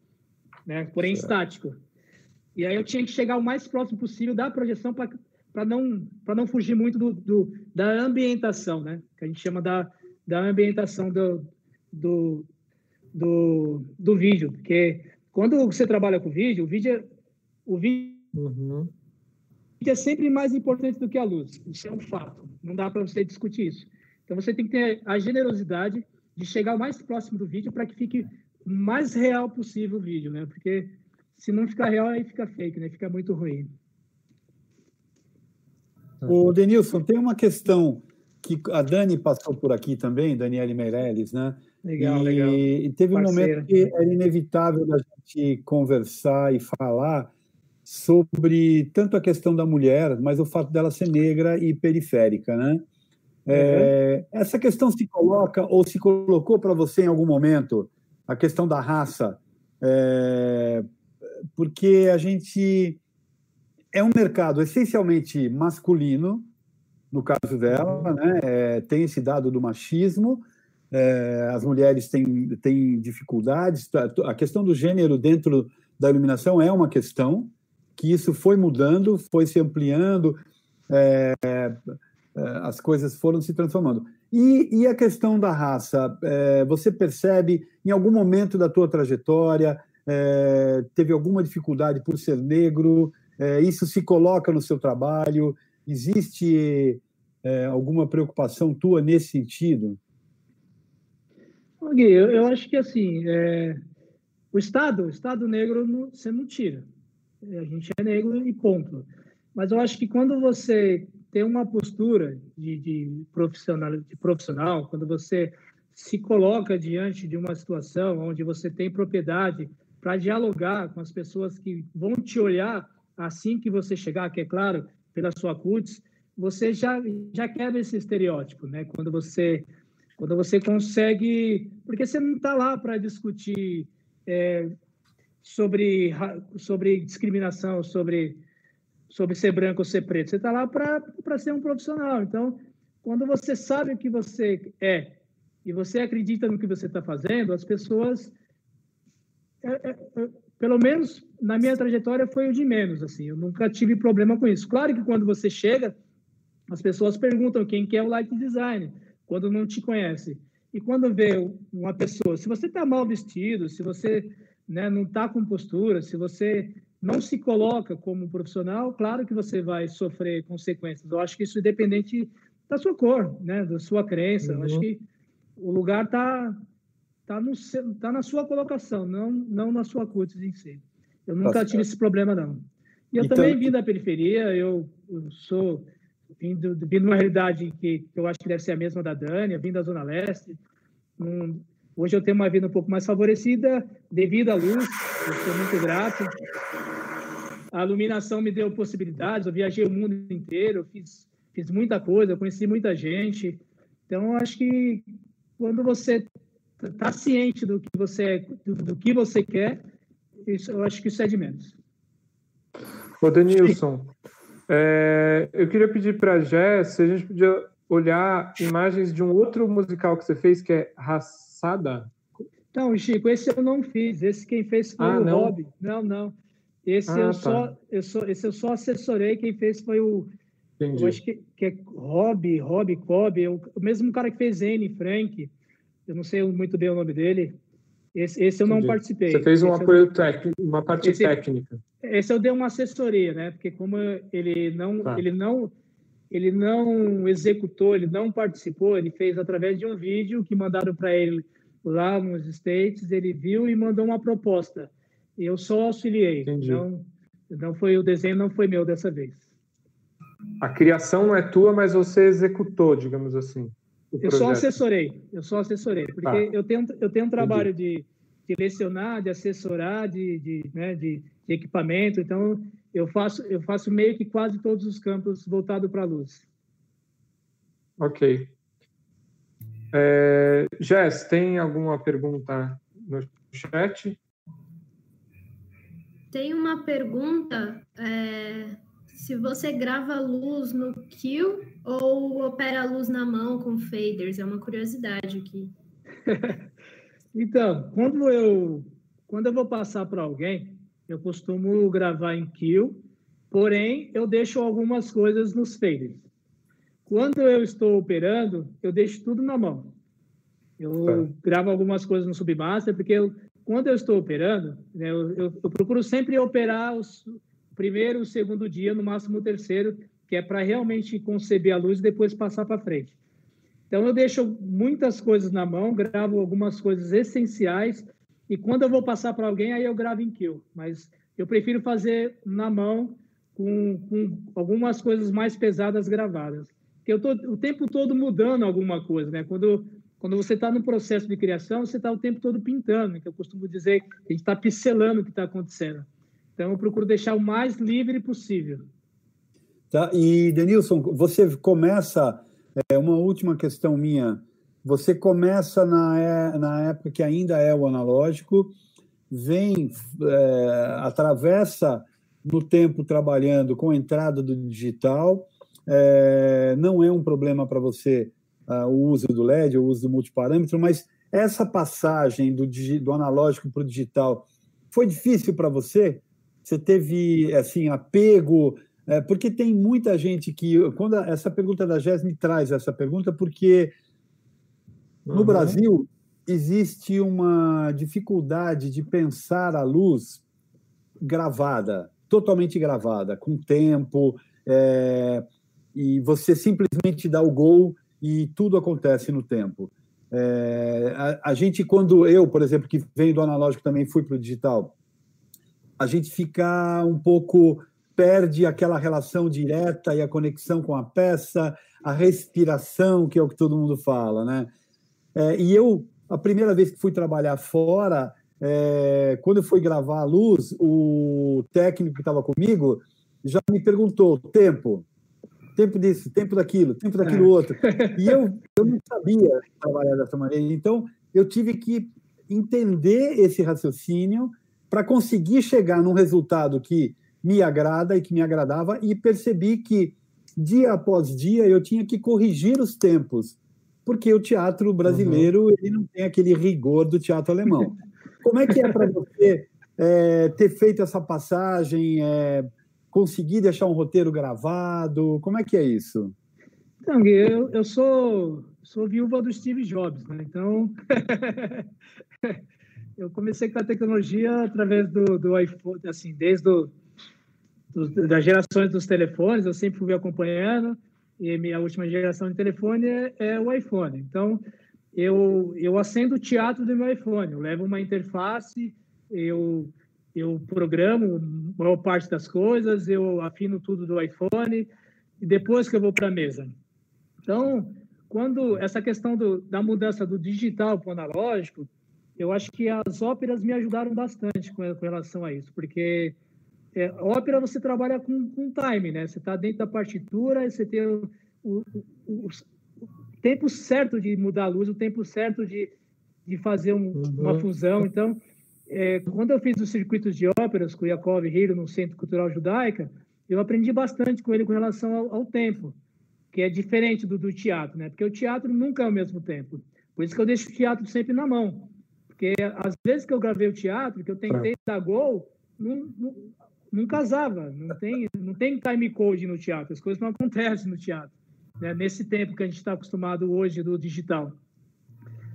né? porém estático. E aí eu tinha que chegar o mais próximo possível da projeção para não, não fugir muito do, do, da ambientação, né? que a gente chama da, da ambientação do, do, do, do vídeo. Porque quando você trabalha com vídeo, o vídeo, é, o vídeo uhum. é sempre mais importante do que a luz. Isso é um fato. Não dá para você discutir isso. Então você tem que ter a generosidade de chegar o mais próximo do vídeo para que fique o mais real possível o vídeo, né? Porque se não ficar real, aí fica fake, né? Fica muito ruim. O Denilson, tem uma questão que a Dani passou por aqui também, Daniele Meirelles, né? Legal, e, legal. E teve Parceira. um momento que era inevitável da gente conversar e falar sobre tanto a questão da mulher, mas o fato dela ser negra e periférica, né? É, uhum. Essa questão se coloca ou se colocou para você em algum momento, a questão da raça, é, porque a gente é um mercado essencialmente masculino, no caso dela, né? É, tem esse dado do machismo, é, as mulheres têm, têm dificuldades, a questão do gênero dentro da iluminação é uma questão, que isso foi mudando, foi se ampliando, é, as coisas foram se transformando. E, e a questão da raça, é, você percebe em algum momento da tua trajetória, é, teve alguma dificuldade por ser negro? É, isso se coloca no seu trabalho? Existe alguma preocupação tua nesse sentido? Gui, eu, eu acho que assim, o Estado, o Estado negro não, você não tira. A gente é negro e ponto. Mas eu acho que quando você ter uma postura de, de, profissional, de profissional, quando você se coloca diante de uma situação onde você tem propriedade para dialogar com as pessoas que vão te olhar assim que você chegar, que é claro, pela sua CUTS, você já, já quebra esse estereótipo, né? Quando você, quando você consegue... Porque você não está lá para discutir é, sobre, sobre discriminação, sobre, sobre ser branco ou ser preto. Você está lá para ser um profissional. Então, quando você sabe o que você é e você acredita no que você está fazendo, as pessoas... É, é, é, pelo menos na minha trajetória foi o de menos, assim, eu nunca tive problema com isso. Claro que quando você chega, as pessoas perguntam quem que é o light design, quando não te conhece. E quando vê uma pessoa, se você está mal vestido, se você né, não está com postura, se você não se coloca como profissional, claro que você vai sofrer consequências. Eu acho que isso é independente da sua cor, né, da sua crença. Uhum. Eu acho uhum. que o lugar está tá no tá na sua colocação, não não na sua curta em si. Eu nunca tá tive esse problema não. E eu então, também vim da periferia, eu, eu sou vindo vim de uma realidade que, que, eu acho que deve ser a mesma da Dani, eu vim da zona leste. Um, hoje eu tenho uma vida um pouco mais favorecida devido à luz, eu sou muito grato. A iluminação me deu possibilidades, eu viajei o mundo inteiro, fiz fiz muita coisa, conheci muita gente. Então, eu acho que quando você está ciente do que você do, do, que você quer, isso, eu acho que isso é de menos. Ô, Denilson, é, eu queria pedir para a Jess se a gente podia olhar imagens de um outro musical que você fez, que é Raçada. Não, Chico, esse eu não fiz. Esse quem fez foi ah, o não? Rob. Não, não. Esse, ah, eu tá. só, eu só, esse eu só assessorei. Quem fez foi o. Entendi. Eu acho que, que é Rob, Rob Cobb, é o, o mesmo cara que fez Anne Frank eu não sei muito bem o nome dele. Esse, esse eu não participei. Você fez um esse apoio eu... técnico, uma parte esse, técnica. Esse eu dei uma assessoria, né? Porque como ele não, tá. ele não, ele não executou, ele não participou, ele fez através de um vídeo que mandaram para ele lá nos States, ele viu e mandou uma proposta. Eu só auxiliei. Entendi. Não, não foi o desenho, não foi meu dessa vez. A criação não é tua, mas você executou, digamos assim. Eu só assessorei, eu só assessorei, porque ah. eu, tenho, eu tenho um trabalho de, de lecionar, de assessorar, de, de, né, de, de, equipamento, então eu faço, eu faço meio que quase todos os campos voltados para a luz. Ok. É, Jess, tem alguma pergunta no chat? Tem uma pergunta é, se você grava a luz no kill ou opera a luz na mão com faders, é uma curiosidade aqui. [laughs] então, quando eu quando eu vou passar para alguém, eu costumo gravar em kill, porém eu deixo algumas coisas nos faders. Quando eu estou operando, eu deixo tudo na mão. Eu tá. gravo algumas coisas no submaster, porque eu, quando eu estou operando, né, eu, eu, eu procuro sempre operar os, primeiro, o segundo dia, no máximo o terceiro, que é para realmente conceber a luz e depois passar para frente. Então, eu deixo muitas coisas na mão, gravo algumas coisas essenciais, e quando eu vou passar para alguém, aí eu gravo em kill. Mas eu prefiro fazer na mão com, com algumas coisas mais pesadas gravadas. Porque eu estou o tempo todo mudando alguma coisa, né? Quando, quando você está no processo de criação, você está o tempo todo pintando, que eu costumo dizer que a gente está pincelando o que está acontecendo. Então, eu procuro deixar o mais livre possível. Tá? E, Denilson, você começa, é, uma última questão minha, você começa na, é, na época que ainda é o analógico, vem, é, atravessa no tempo trabalhando com a entrada do digital, é, não é um problema para você uh, o uso do LED, o uso do multiparâmetro, mas essa passagem do, do analógico para o digital foi difícil para você? Você teve assim apego? É, porque tem muita gente que quando essa pergunta da Jéssica me traz essa pergunta porque no uhum. Brasil existe uma dificuldade de pensar a luz gravada, totalmente gravada, com tempo, é, e você simplesmente dá o gol e tudo acontece no tempo. É, a, a, gente, quando eu, por exemplo, que venho do analógico também fui para o digital, a gente fica um pouco perde aquela relação direta e a conexão com a peça, a respiração, que é o que todo mundo fala, né? É, e eu, a primeira vez que fui trabalhar fora, é, quando eu fui gravar a luz, o técnico que estava comigo já me perguntou tempo, tempo disso, tempo daquilo, tempo daquilo é. outro. E eu, eu não [laughs] sabia trabalhar dessa maneira. Então, eu tive que entender esse raciocínio para conseguir chegar num resultado que me agrada e que me agradava e percebi que dia após dia eu tinha que corrigir os tempos, porque o teatro brasileiro uhum. ele não tem aquele rigor do teatro alemão. Como é que é para você é, ter feito essa passagem, é, conseguir deixar um roteiro gravado? Como é que é isso? Então, eu, eu sou, sou viúva do Steve Jobs, né? então [laughs] eu comecei com a tecnologia através do, do iPhone, assim, desde do, do, das gerações dos telefones, eu sempre fui acompanhando, e minha última geração de telefone é, é o iPhone. Então, eu, eu acendo o teatro do meu iPhone, eu levo uma interface, eu, eu programo a maior parte das coisas, eu afino tudo do iPhone, e depois que eu vou para a mesa. Então, quando essa questão do, da mudança do digital para o analógico, eu acho que as óperas me ajudaram bastante com, com relação a isso, porque é, ópera você trabalha com, com time, né? Você está dentro da partitura, você tem o, o, o, o, tempo certo de mudar a luz, o tempo certo de, de fazer um, uhum. uma fusão. Então, é, quando eu fiz os circuitos de óperas com Yakov Hiro no Centro Cultural Judaica, eu aprendi bastante com ele com relação ao, ao tempo, que é diferente do, do teatro, né? Porque o teatro nunca é o mesmo tempo. Por isso que eu deixo o teatro sempre na mão. Porque às vezes que eu gravei o teatro, que eu tentei é. dar gol, não, não, não, casava. Não tem, não tem time code no teatro. As coisas não acontecem no teatro. Né? Nesse tempo que a gente está acostumado hoje do digital.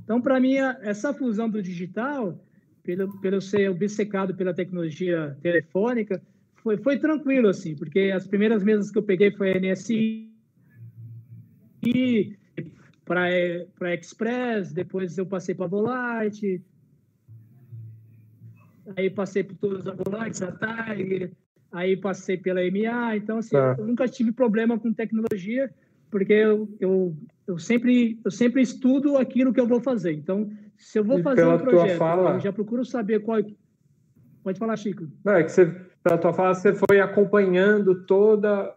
Então, para mim, essa fusão do digital, pelo, pelo ser obcecado pela tecnologia telefônica, foi, foi tranquilo, assim, porque as primeiras mesas que eu peguei foi a NSI, para Express, depois eu passei para Volarte, aí passei por todas as volantes, a Tiger, aí passei pela MA, então assim, tá. eu nunca tive problema com tecnologia, porque eu, eu, eu, sempre, eu sempre estudo aquilo que eu vou fazer. Então, se eu vou fazer um projeto, fala... eu já procuro saber qual... Pode falar, Chico. Não, é que você, pela tua fala, você foi acompanhando toda,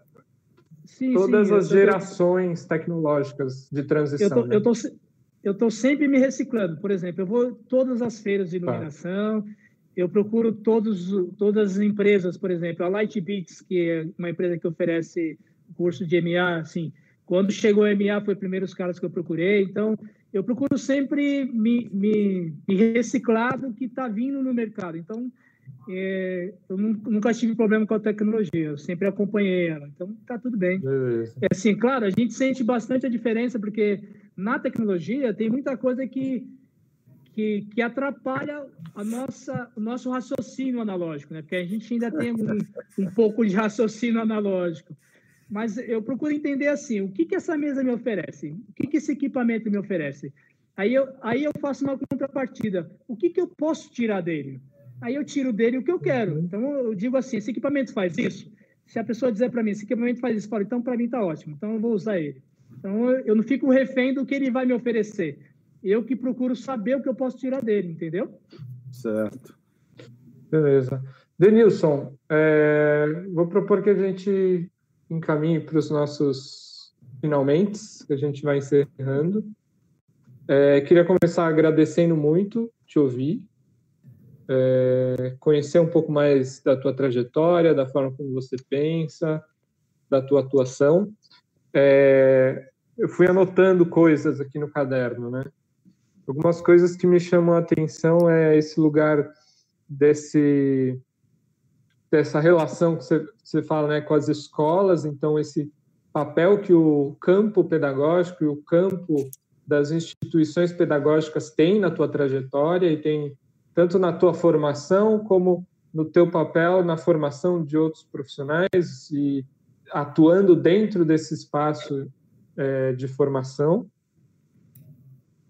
sim, todas sim, as gerações tô... tecnológicas de transição. Eu tô, né? tô sempre me reciclando. Por exemplo, eu vou todas as feiras de tá. iluminação, tá eu procuro todos, todas as empresas, por exemplo, a Lightbeats, que é uma empresa que oferece curso de MA, assim, quando chegou a MA foi primeiro os caras que eu procurei, então eu procuro sempre me, me, me reciclar do que está vindo no mercado. Então, é, eu nunca tive problema com a tecnologia, eu sempre acompanhei ela, então está tudo bem. É assim, claro, a gente sente bastante a diferença, porque na tecnologia tem muita coisa que que, que atrapalha a nossa, o nosso raciocínio analógico, né? Porque a gente ainda tem um, um pouco de raciocínio analógico. Mas eu procuro entender assim, o que, que essa mesa me oferece? O que, que esse equipamento me oferece? Aí eu, aí eu faço uma contrapartida. O que, que eu posso tirar dele? Aí eu tiro dele o que eu quero. Então eu digo assim, esse equipamento faz isso? Se a pessoa dizer para mim, esse equipamento faz isso, falo, então para mim está ótimo, então eu vou usar ele. Então eu não fico refém do que ele vai me oferecer eu que procuro saber o que eu posso tirar dele, entendeu? Certo. Beleza. Denilson, é, vou propor que a gente encaminhe para os nossos finalmente, que a gente vai encerrando. É, queria começar agradecendo muito te ouvir, é, conhecer um pouco mais da tua trajetória, da forma como você pensa, da tua atuação. É, eu fui anotando coisas aqui no caderno, né? Algumas coisas que me chamam a atenção é esse lugar desse dessa relação que você, você fala né, com as escolas, então esse papel que o campo pedagógico e o campo das instituições pedagógicas tem na tua trajetória e tem tanto na tua formação como no teu papel na formação de outros profissionais e atuando dentro desse espaço é, de formação.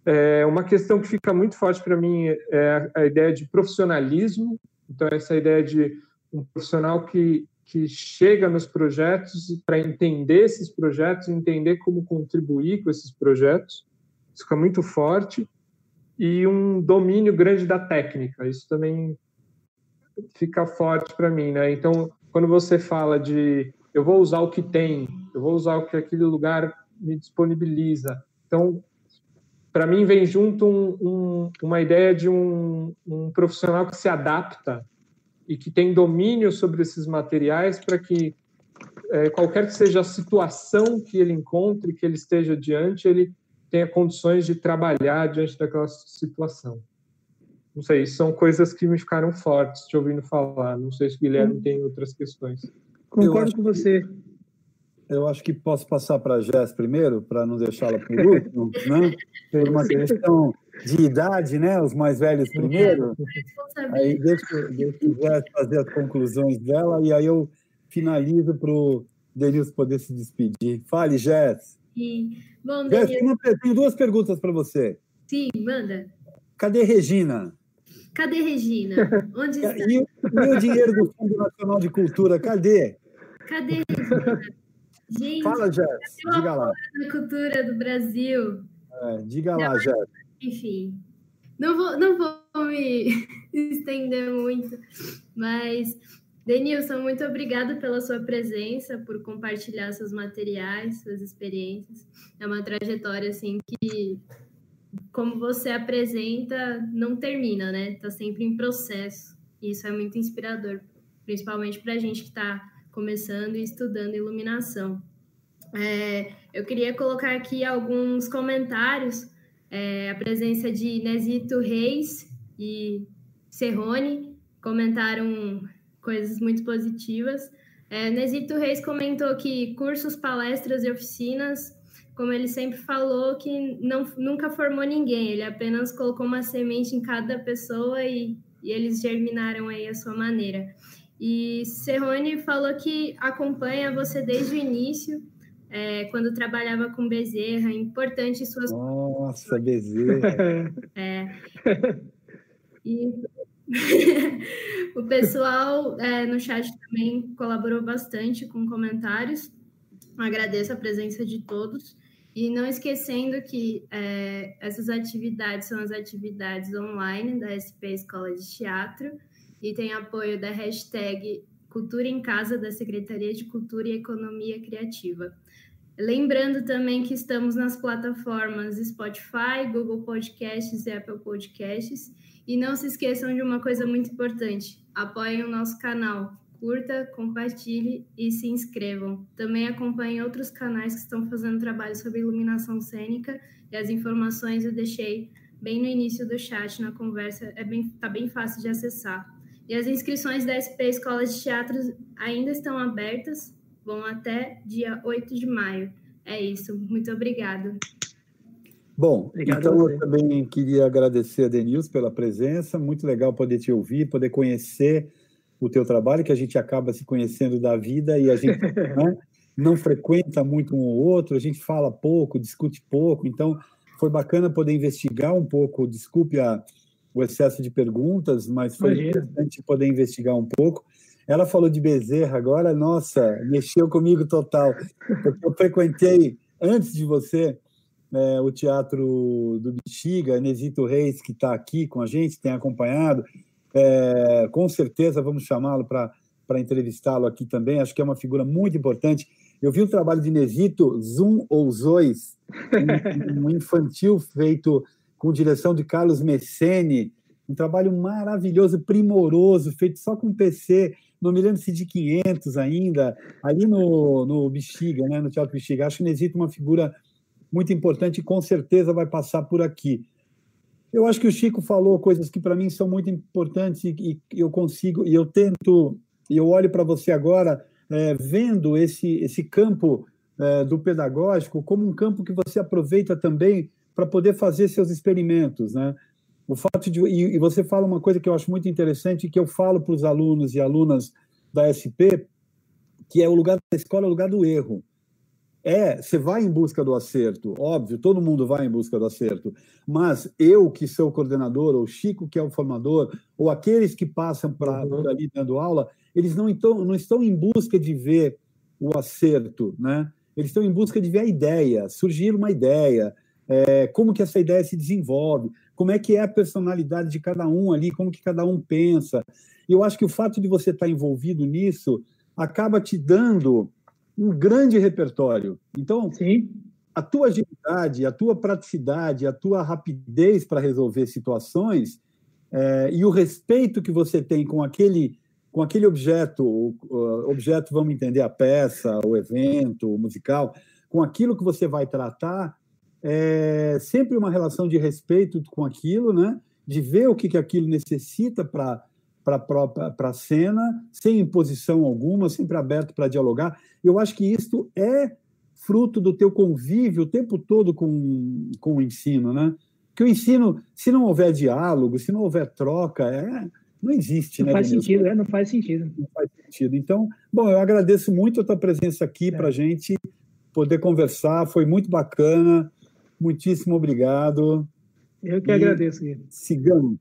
É, uma questão que fica muito forte para mim é a ideia de profissionalismo. Então, essa ideia de um profissional que que chega nos projetos para entender esses projetos, entender como contribuir com esses projetos. Isso fica muito forte. E um domínio grande da técnica. Isso também fica forte para mim, né? Então, quando você fala de eu vou usar o que tem, eu vou usar o que aquele lugar me disponibiliza. Então, para mim vem junto um, um, uma ideia de um, um, profissional que se adapta e que tem domínio sobre esses materiais para que é, qualquer que seja a situação que ele encontre, que ele esteja diante, ele tenha condições de trabalhar diante daquela situação. Não sei, são coisas que me ficaram fortes te ouvindo falar. Não sei se o Guilherme tem outras questões. Concordo com você. Eu acho que posso passar para a Jess primeiro, para não deixá-la por último, né? Por uma questão de idade, né? Os mais velhos primeiro. Aí deixa, deixa Jess fazer as conclusões dela e aí eu finalizo para o Denilson poder se despedir. Fale, Jess. Sim. Bom, Jess, tenho, tenho duas perguntas para você. Sim, manda. Cadê Regina? Cadê Regina? Onde está? E, e o dinheiro do Fundo Nacional de Cultura, cadê? Cadê Regina? Gente, Fala, Jess, diga lá. cultura do Brasil. É, diga lá, Jess. Enfim, não vou, não vou me [laughs] estender muito, mas, Denilson, muito obrigada pela sua presença, por compartilhar seus materiais, suas experiências. É uma trajetória, assim, que, como você apresenta, não termina, né? Está sempre em processo. E isso é muito inspirador, principalmente para a gente que está começando e estudando iluminação. É, eu queria colocar aqui alguns comentários. É, a presença de Nesito Reis e Serrone comentaram coisas muito positivas. É, Nesito Reis comentou que cursos, palestras e oficinas, como ele sempre falou, que não, nunca formou ninguém, ele apenas colocou uma semente em cada pessoa e, e eles germinaram aí a sua maneira. E Serrone falou que acompanha você desde o início, é, quando trabalhava com Bezerra, importante suas. Nossa, Bezerra! [laughs] é. E [laughs] o pessoal é, no chat também colaborou bastante com comentários. Agradeço a presença de todos. E não esquecendo que é, essas atividades são as atividades online da SP Escola de Teatro e tem apoio da hashtag Cultura em Casa da Secretaria de Cultura e Economia Criativa. Lembrando também que estamos nas plataformas Spotify, Google Podcasts e Apple Podcasts. E não se esqueçam de uma coisa muito importante: apoiem o nosso canal, curta, compartilhe e se inscrevam. Também acompanhem outros canais que estão fazendo trabalho sobre iluminação cênica e as informações eu deixei bem no início do chat na conversa, é bem, tá bem fácil de acessar. E as inscrições da SP Escola de Teatro ainda estão abertas, vão até dia 8 de maio. É isso, muito obrigada. Bom, Obrigado então eu também queria agradecer a Denilson pela presença, muito legal poder te ouvir, poder conhecer o teu trabalho, que a gente acaba se conhecendo da vida e a gente [laughs] né, não frequenta muito um ou outro, a gente fala pouco, discute pouco, então foi bacana poder investigar um pouco, desculpe a, o excesso de perguntas, mas foi Imagina. interessante poder investigar um pouco. Ela falou de Bezerra agora, nossa, mexeu comigo total, eu frequentei, antes de você, é, o Teatro do Bexiga, Nesito Reis, que está aqui com a gente, tem acompanhado, é, com certeza vamos chamá-lo para entrevistá-lo aqui também, acho que é uma figura muito importante. Eu vi o trabalho de Nesito, Zoom ou Zois, um, um infantil feito com direção de Carlos Messene, um trabalho maravilhoso, primoroso, feito só com PC, não me lembro se de 500 ainda, ali no, no Bexiga, né, no Teatro Bexiga. Acho que Nesito uma figura muito importante e com certeza vai passar por aqui. Eu acho que o Chico falou coisas que para mim são muito importantes e, e, eu consigo, e eu tento, e eu olho para você agora, é, vendo esse, esse campo é, do pedagógico como um campo que você aproveita também para poder fazer seus experimentos, né? O fato de e, e, você fala uma coisa que eu acho muito interessante que eu falo para os alunos e alunas da SP, que é o lugar da escola, é o lugar do erro. é, você vai em busca do acerto, óbvio, todo mundo vai em busca do acerto, mas eu que sou o coordenador, ou Chico que é o formador, ou aqueles que passam para uhum. ali dando aula, eles não, estão, não estão em busca de ver o acerto, né? Eles estão em busca de ver a ideia, surgir uma ideia, é, como que essa ideia se desenvolve, como é que é a personalidade de cada um ali, como que cada um pensa. E eu acho que o fato de você estar envolvido nisso acaba te dando um grande repertório. Então, Sim. a tua agilidade, a tua praticidade, a tua rapidez para resolver situações é, e o respeito que você tem com aquele com aquele objeto, o, objeto, vamos entender, a peça, o evento, o musical, com aquilo que você vai tratar, é sempre uma relação de respeito com aquilo, né? de ver o que, que aquilo necessita para para a cena, sem imposição alguma, sempre aberto para dialogar. Eu acho que isso é fruto do teu convívio o tempo todo com, com o ensino, né? Que o ensino, se não houver diálogo, se não houver troca, é, não existe, não né? Faz sentido, é, não faz sentido. Não faz sentido. Então, bom, eu agradeço muito a tua presença aqui é. para a gente poder conversar, foi muito bacana. Muitíssimo obrigado. Eu que e agradeço. Guilherme. Sigamos.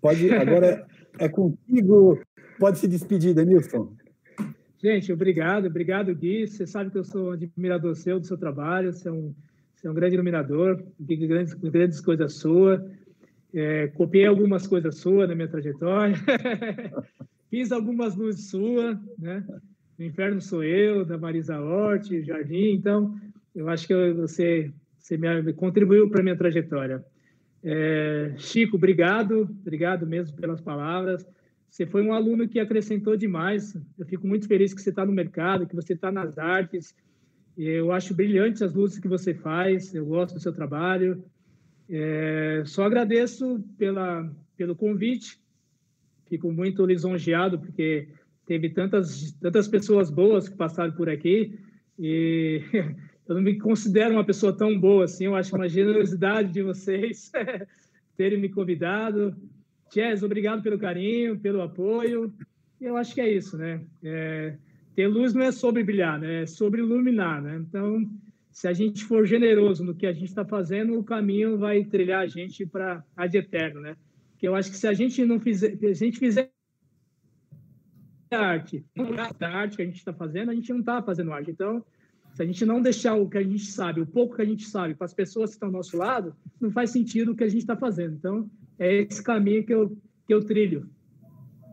Pode, agora é contigo. Pode se despedir, Denilson. Gente, obrigado, obrigado, Gui. Você sabe que eu sou admirador seu, do seu trabalho, você é um, você é um grande iluminador, grandes, grandes coisas suas. É, copiei algumas coisas suas na minha trajetória, [laughs] fiz algumas luzes suas, né? O Inferno Sou Eu, da Marisa Hort, Jardim. Então, eu acho que você, você me contribuiu para a minha trajetória. É, Chico, obrigado, obrigado mesmo pelas palavras. Você foi um aluno que acrescentou demais. Eu fico muito feliz que você está no mercado, que você está nas artes. Eu acho brilhante as luzes que você faz. Eu gosto do seu trabalho. É, só agradeço pela, pelo convite. Fico muito lisonjeado porque teve tantas tantas pessoas boas que passaram por aqui e [laughs] eu não me considero uma pessoa tão boa assim. Eu acho uma generosidade de vocês [laughs] terem me convidado. Jess, obrigado pelo carinho, pelo apoio. Eu acho que é isso, né? É, ter luz não é sobre brilhar, né? É sobre iluminar, né? Então, se a gente for generoso no que a gente está fazendo, o caminho vai trilhar a gente para a de eterno, né? Porque eu acho que se a gente não fizer, se a gente fizer arte, não arte que a gente está fazendo, a gente não está fazendo arte. Então, se a gente não deixar o que a gente sabe, o pouco que a gente sabe, para as pessoas que estão ao nosso lado, não faz sentido o que a gente está fazendo. Então, é esse caminho que eu, que eu trilho.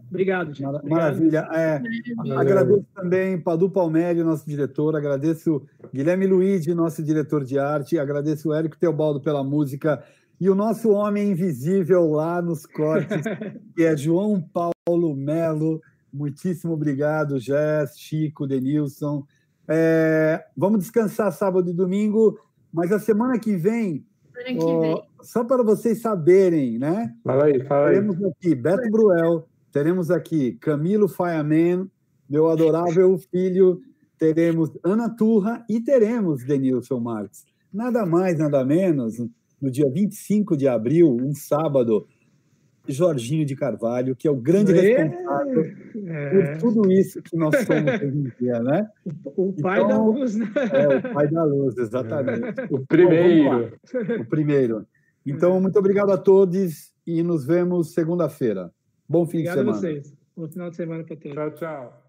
Obrigado, gente. Obrigado. Maravilha. É, agradeço também Padu Palmelli, nosso diretor, agradeço Guilherme Luiz, nosso diretor de arte, agradeço o Érico Teobaldo pela música e o nosso homem invisível lá nos cortes, [laughs] que é João Paulo Melo. Muitíssimo obrigado, Jess, Chico, Denilson. É, vamos descansar sábado e domingo, mas a semana que vem, semana que ó, vem. só para vocês saberem, né? Fala aí, fala aí. Teremos aqui Beto Bruel, teremos aqui Camilo Fireman, meu adorável filho, teremos Ana Turra e teremos Denilson Marques. Nada mais, nada menos, no dia 25 de abril, um sábado, Jorginho de Carvalho, que é o grande responsável é. por tudo isso que nós somos hoje em dia, né? [laughs] O pai então, da luz, né? É, o pai da luz, exatamente. É. [laughs] O primeiro. Bom, o primeiro. Então, muito obrigado a todos e nos vemos segunda-feira. Bom fim obrigado de semana. Obrigado a vocês. Bom final de semana para todos. Tchau, tchau.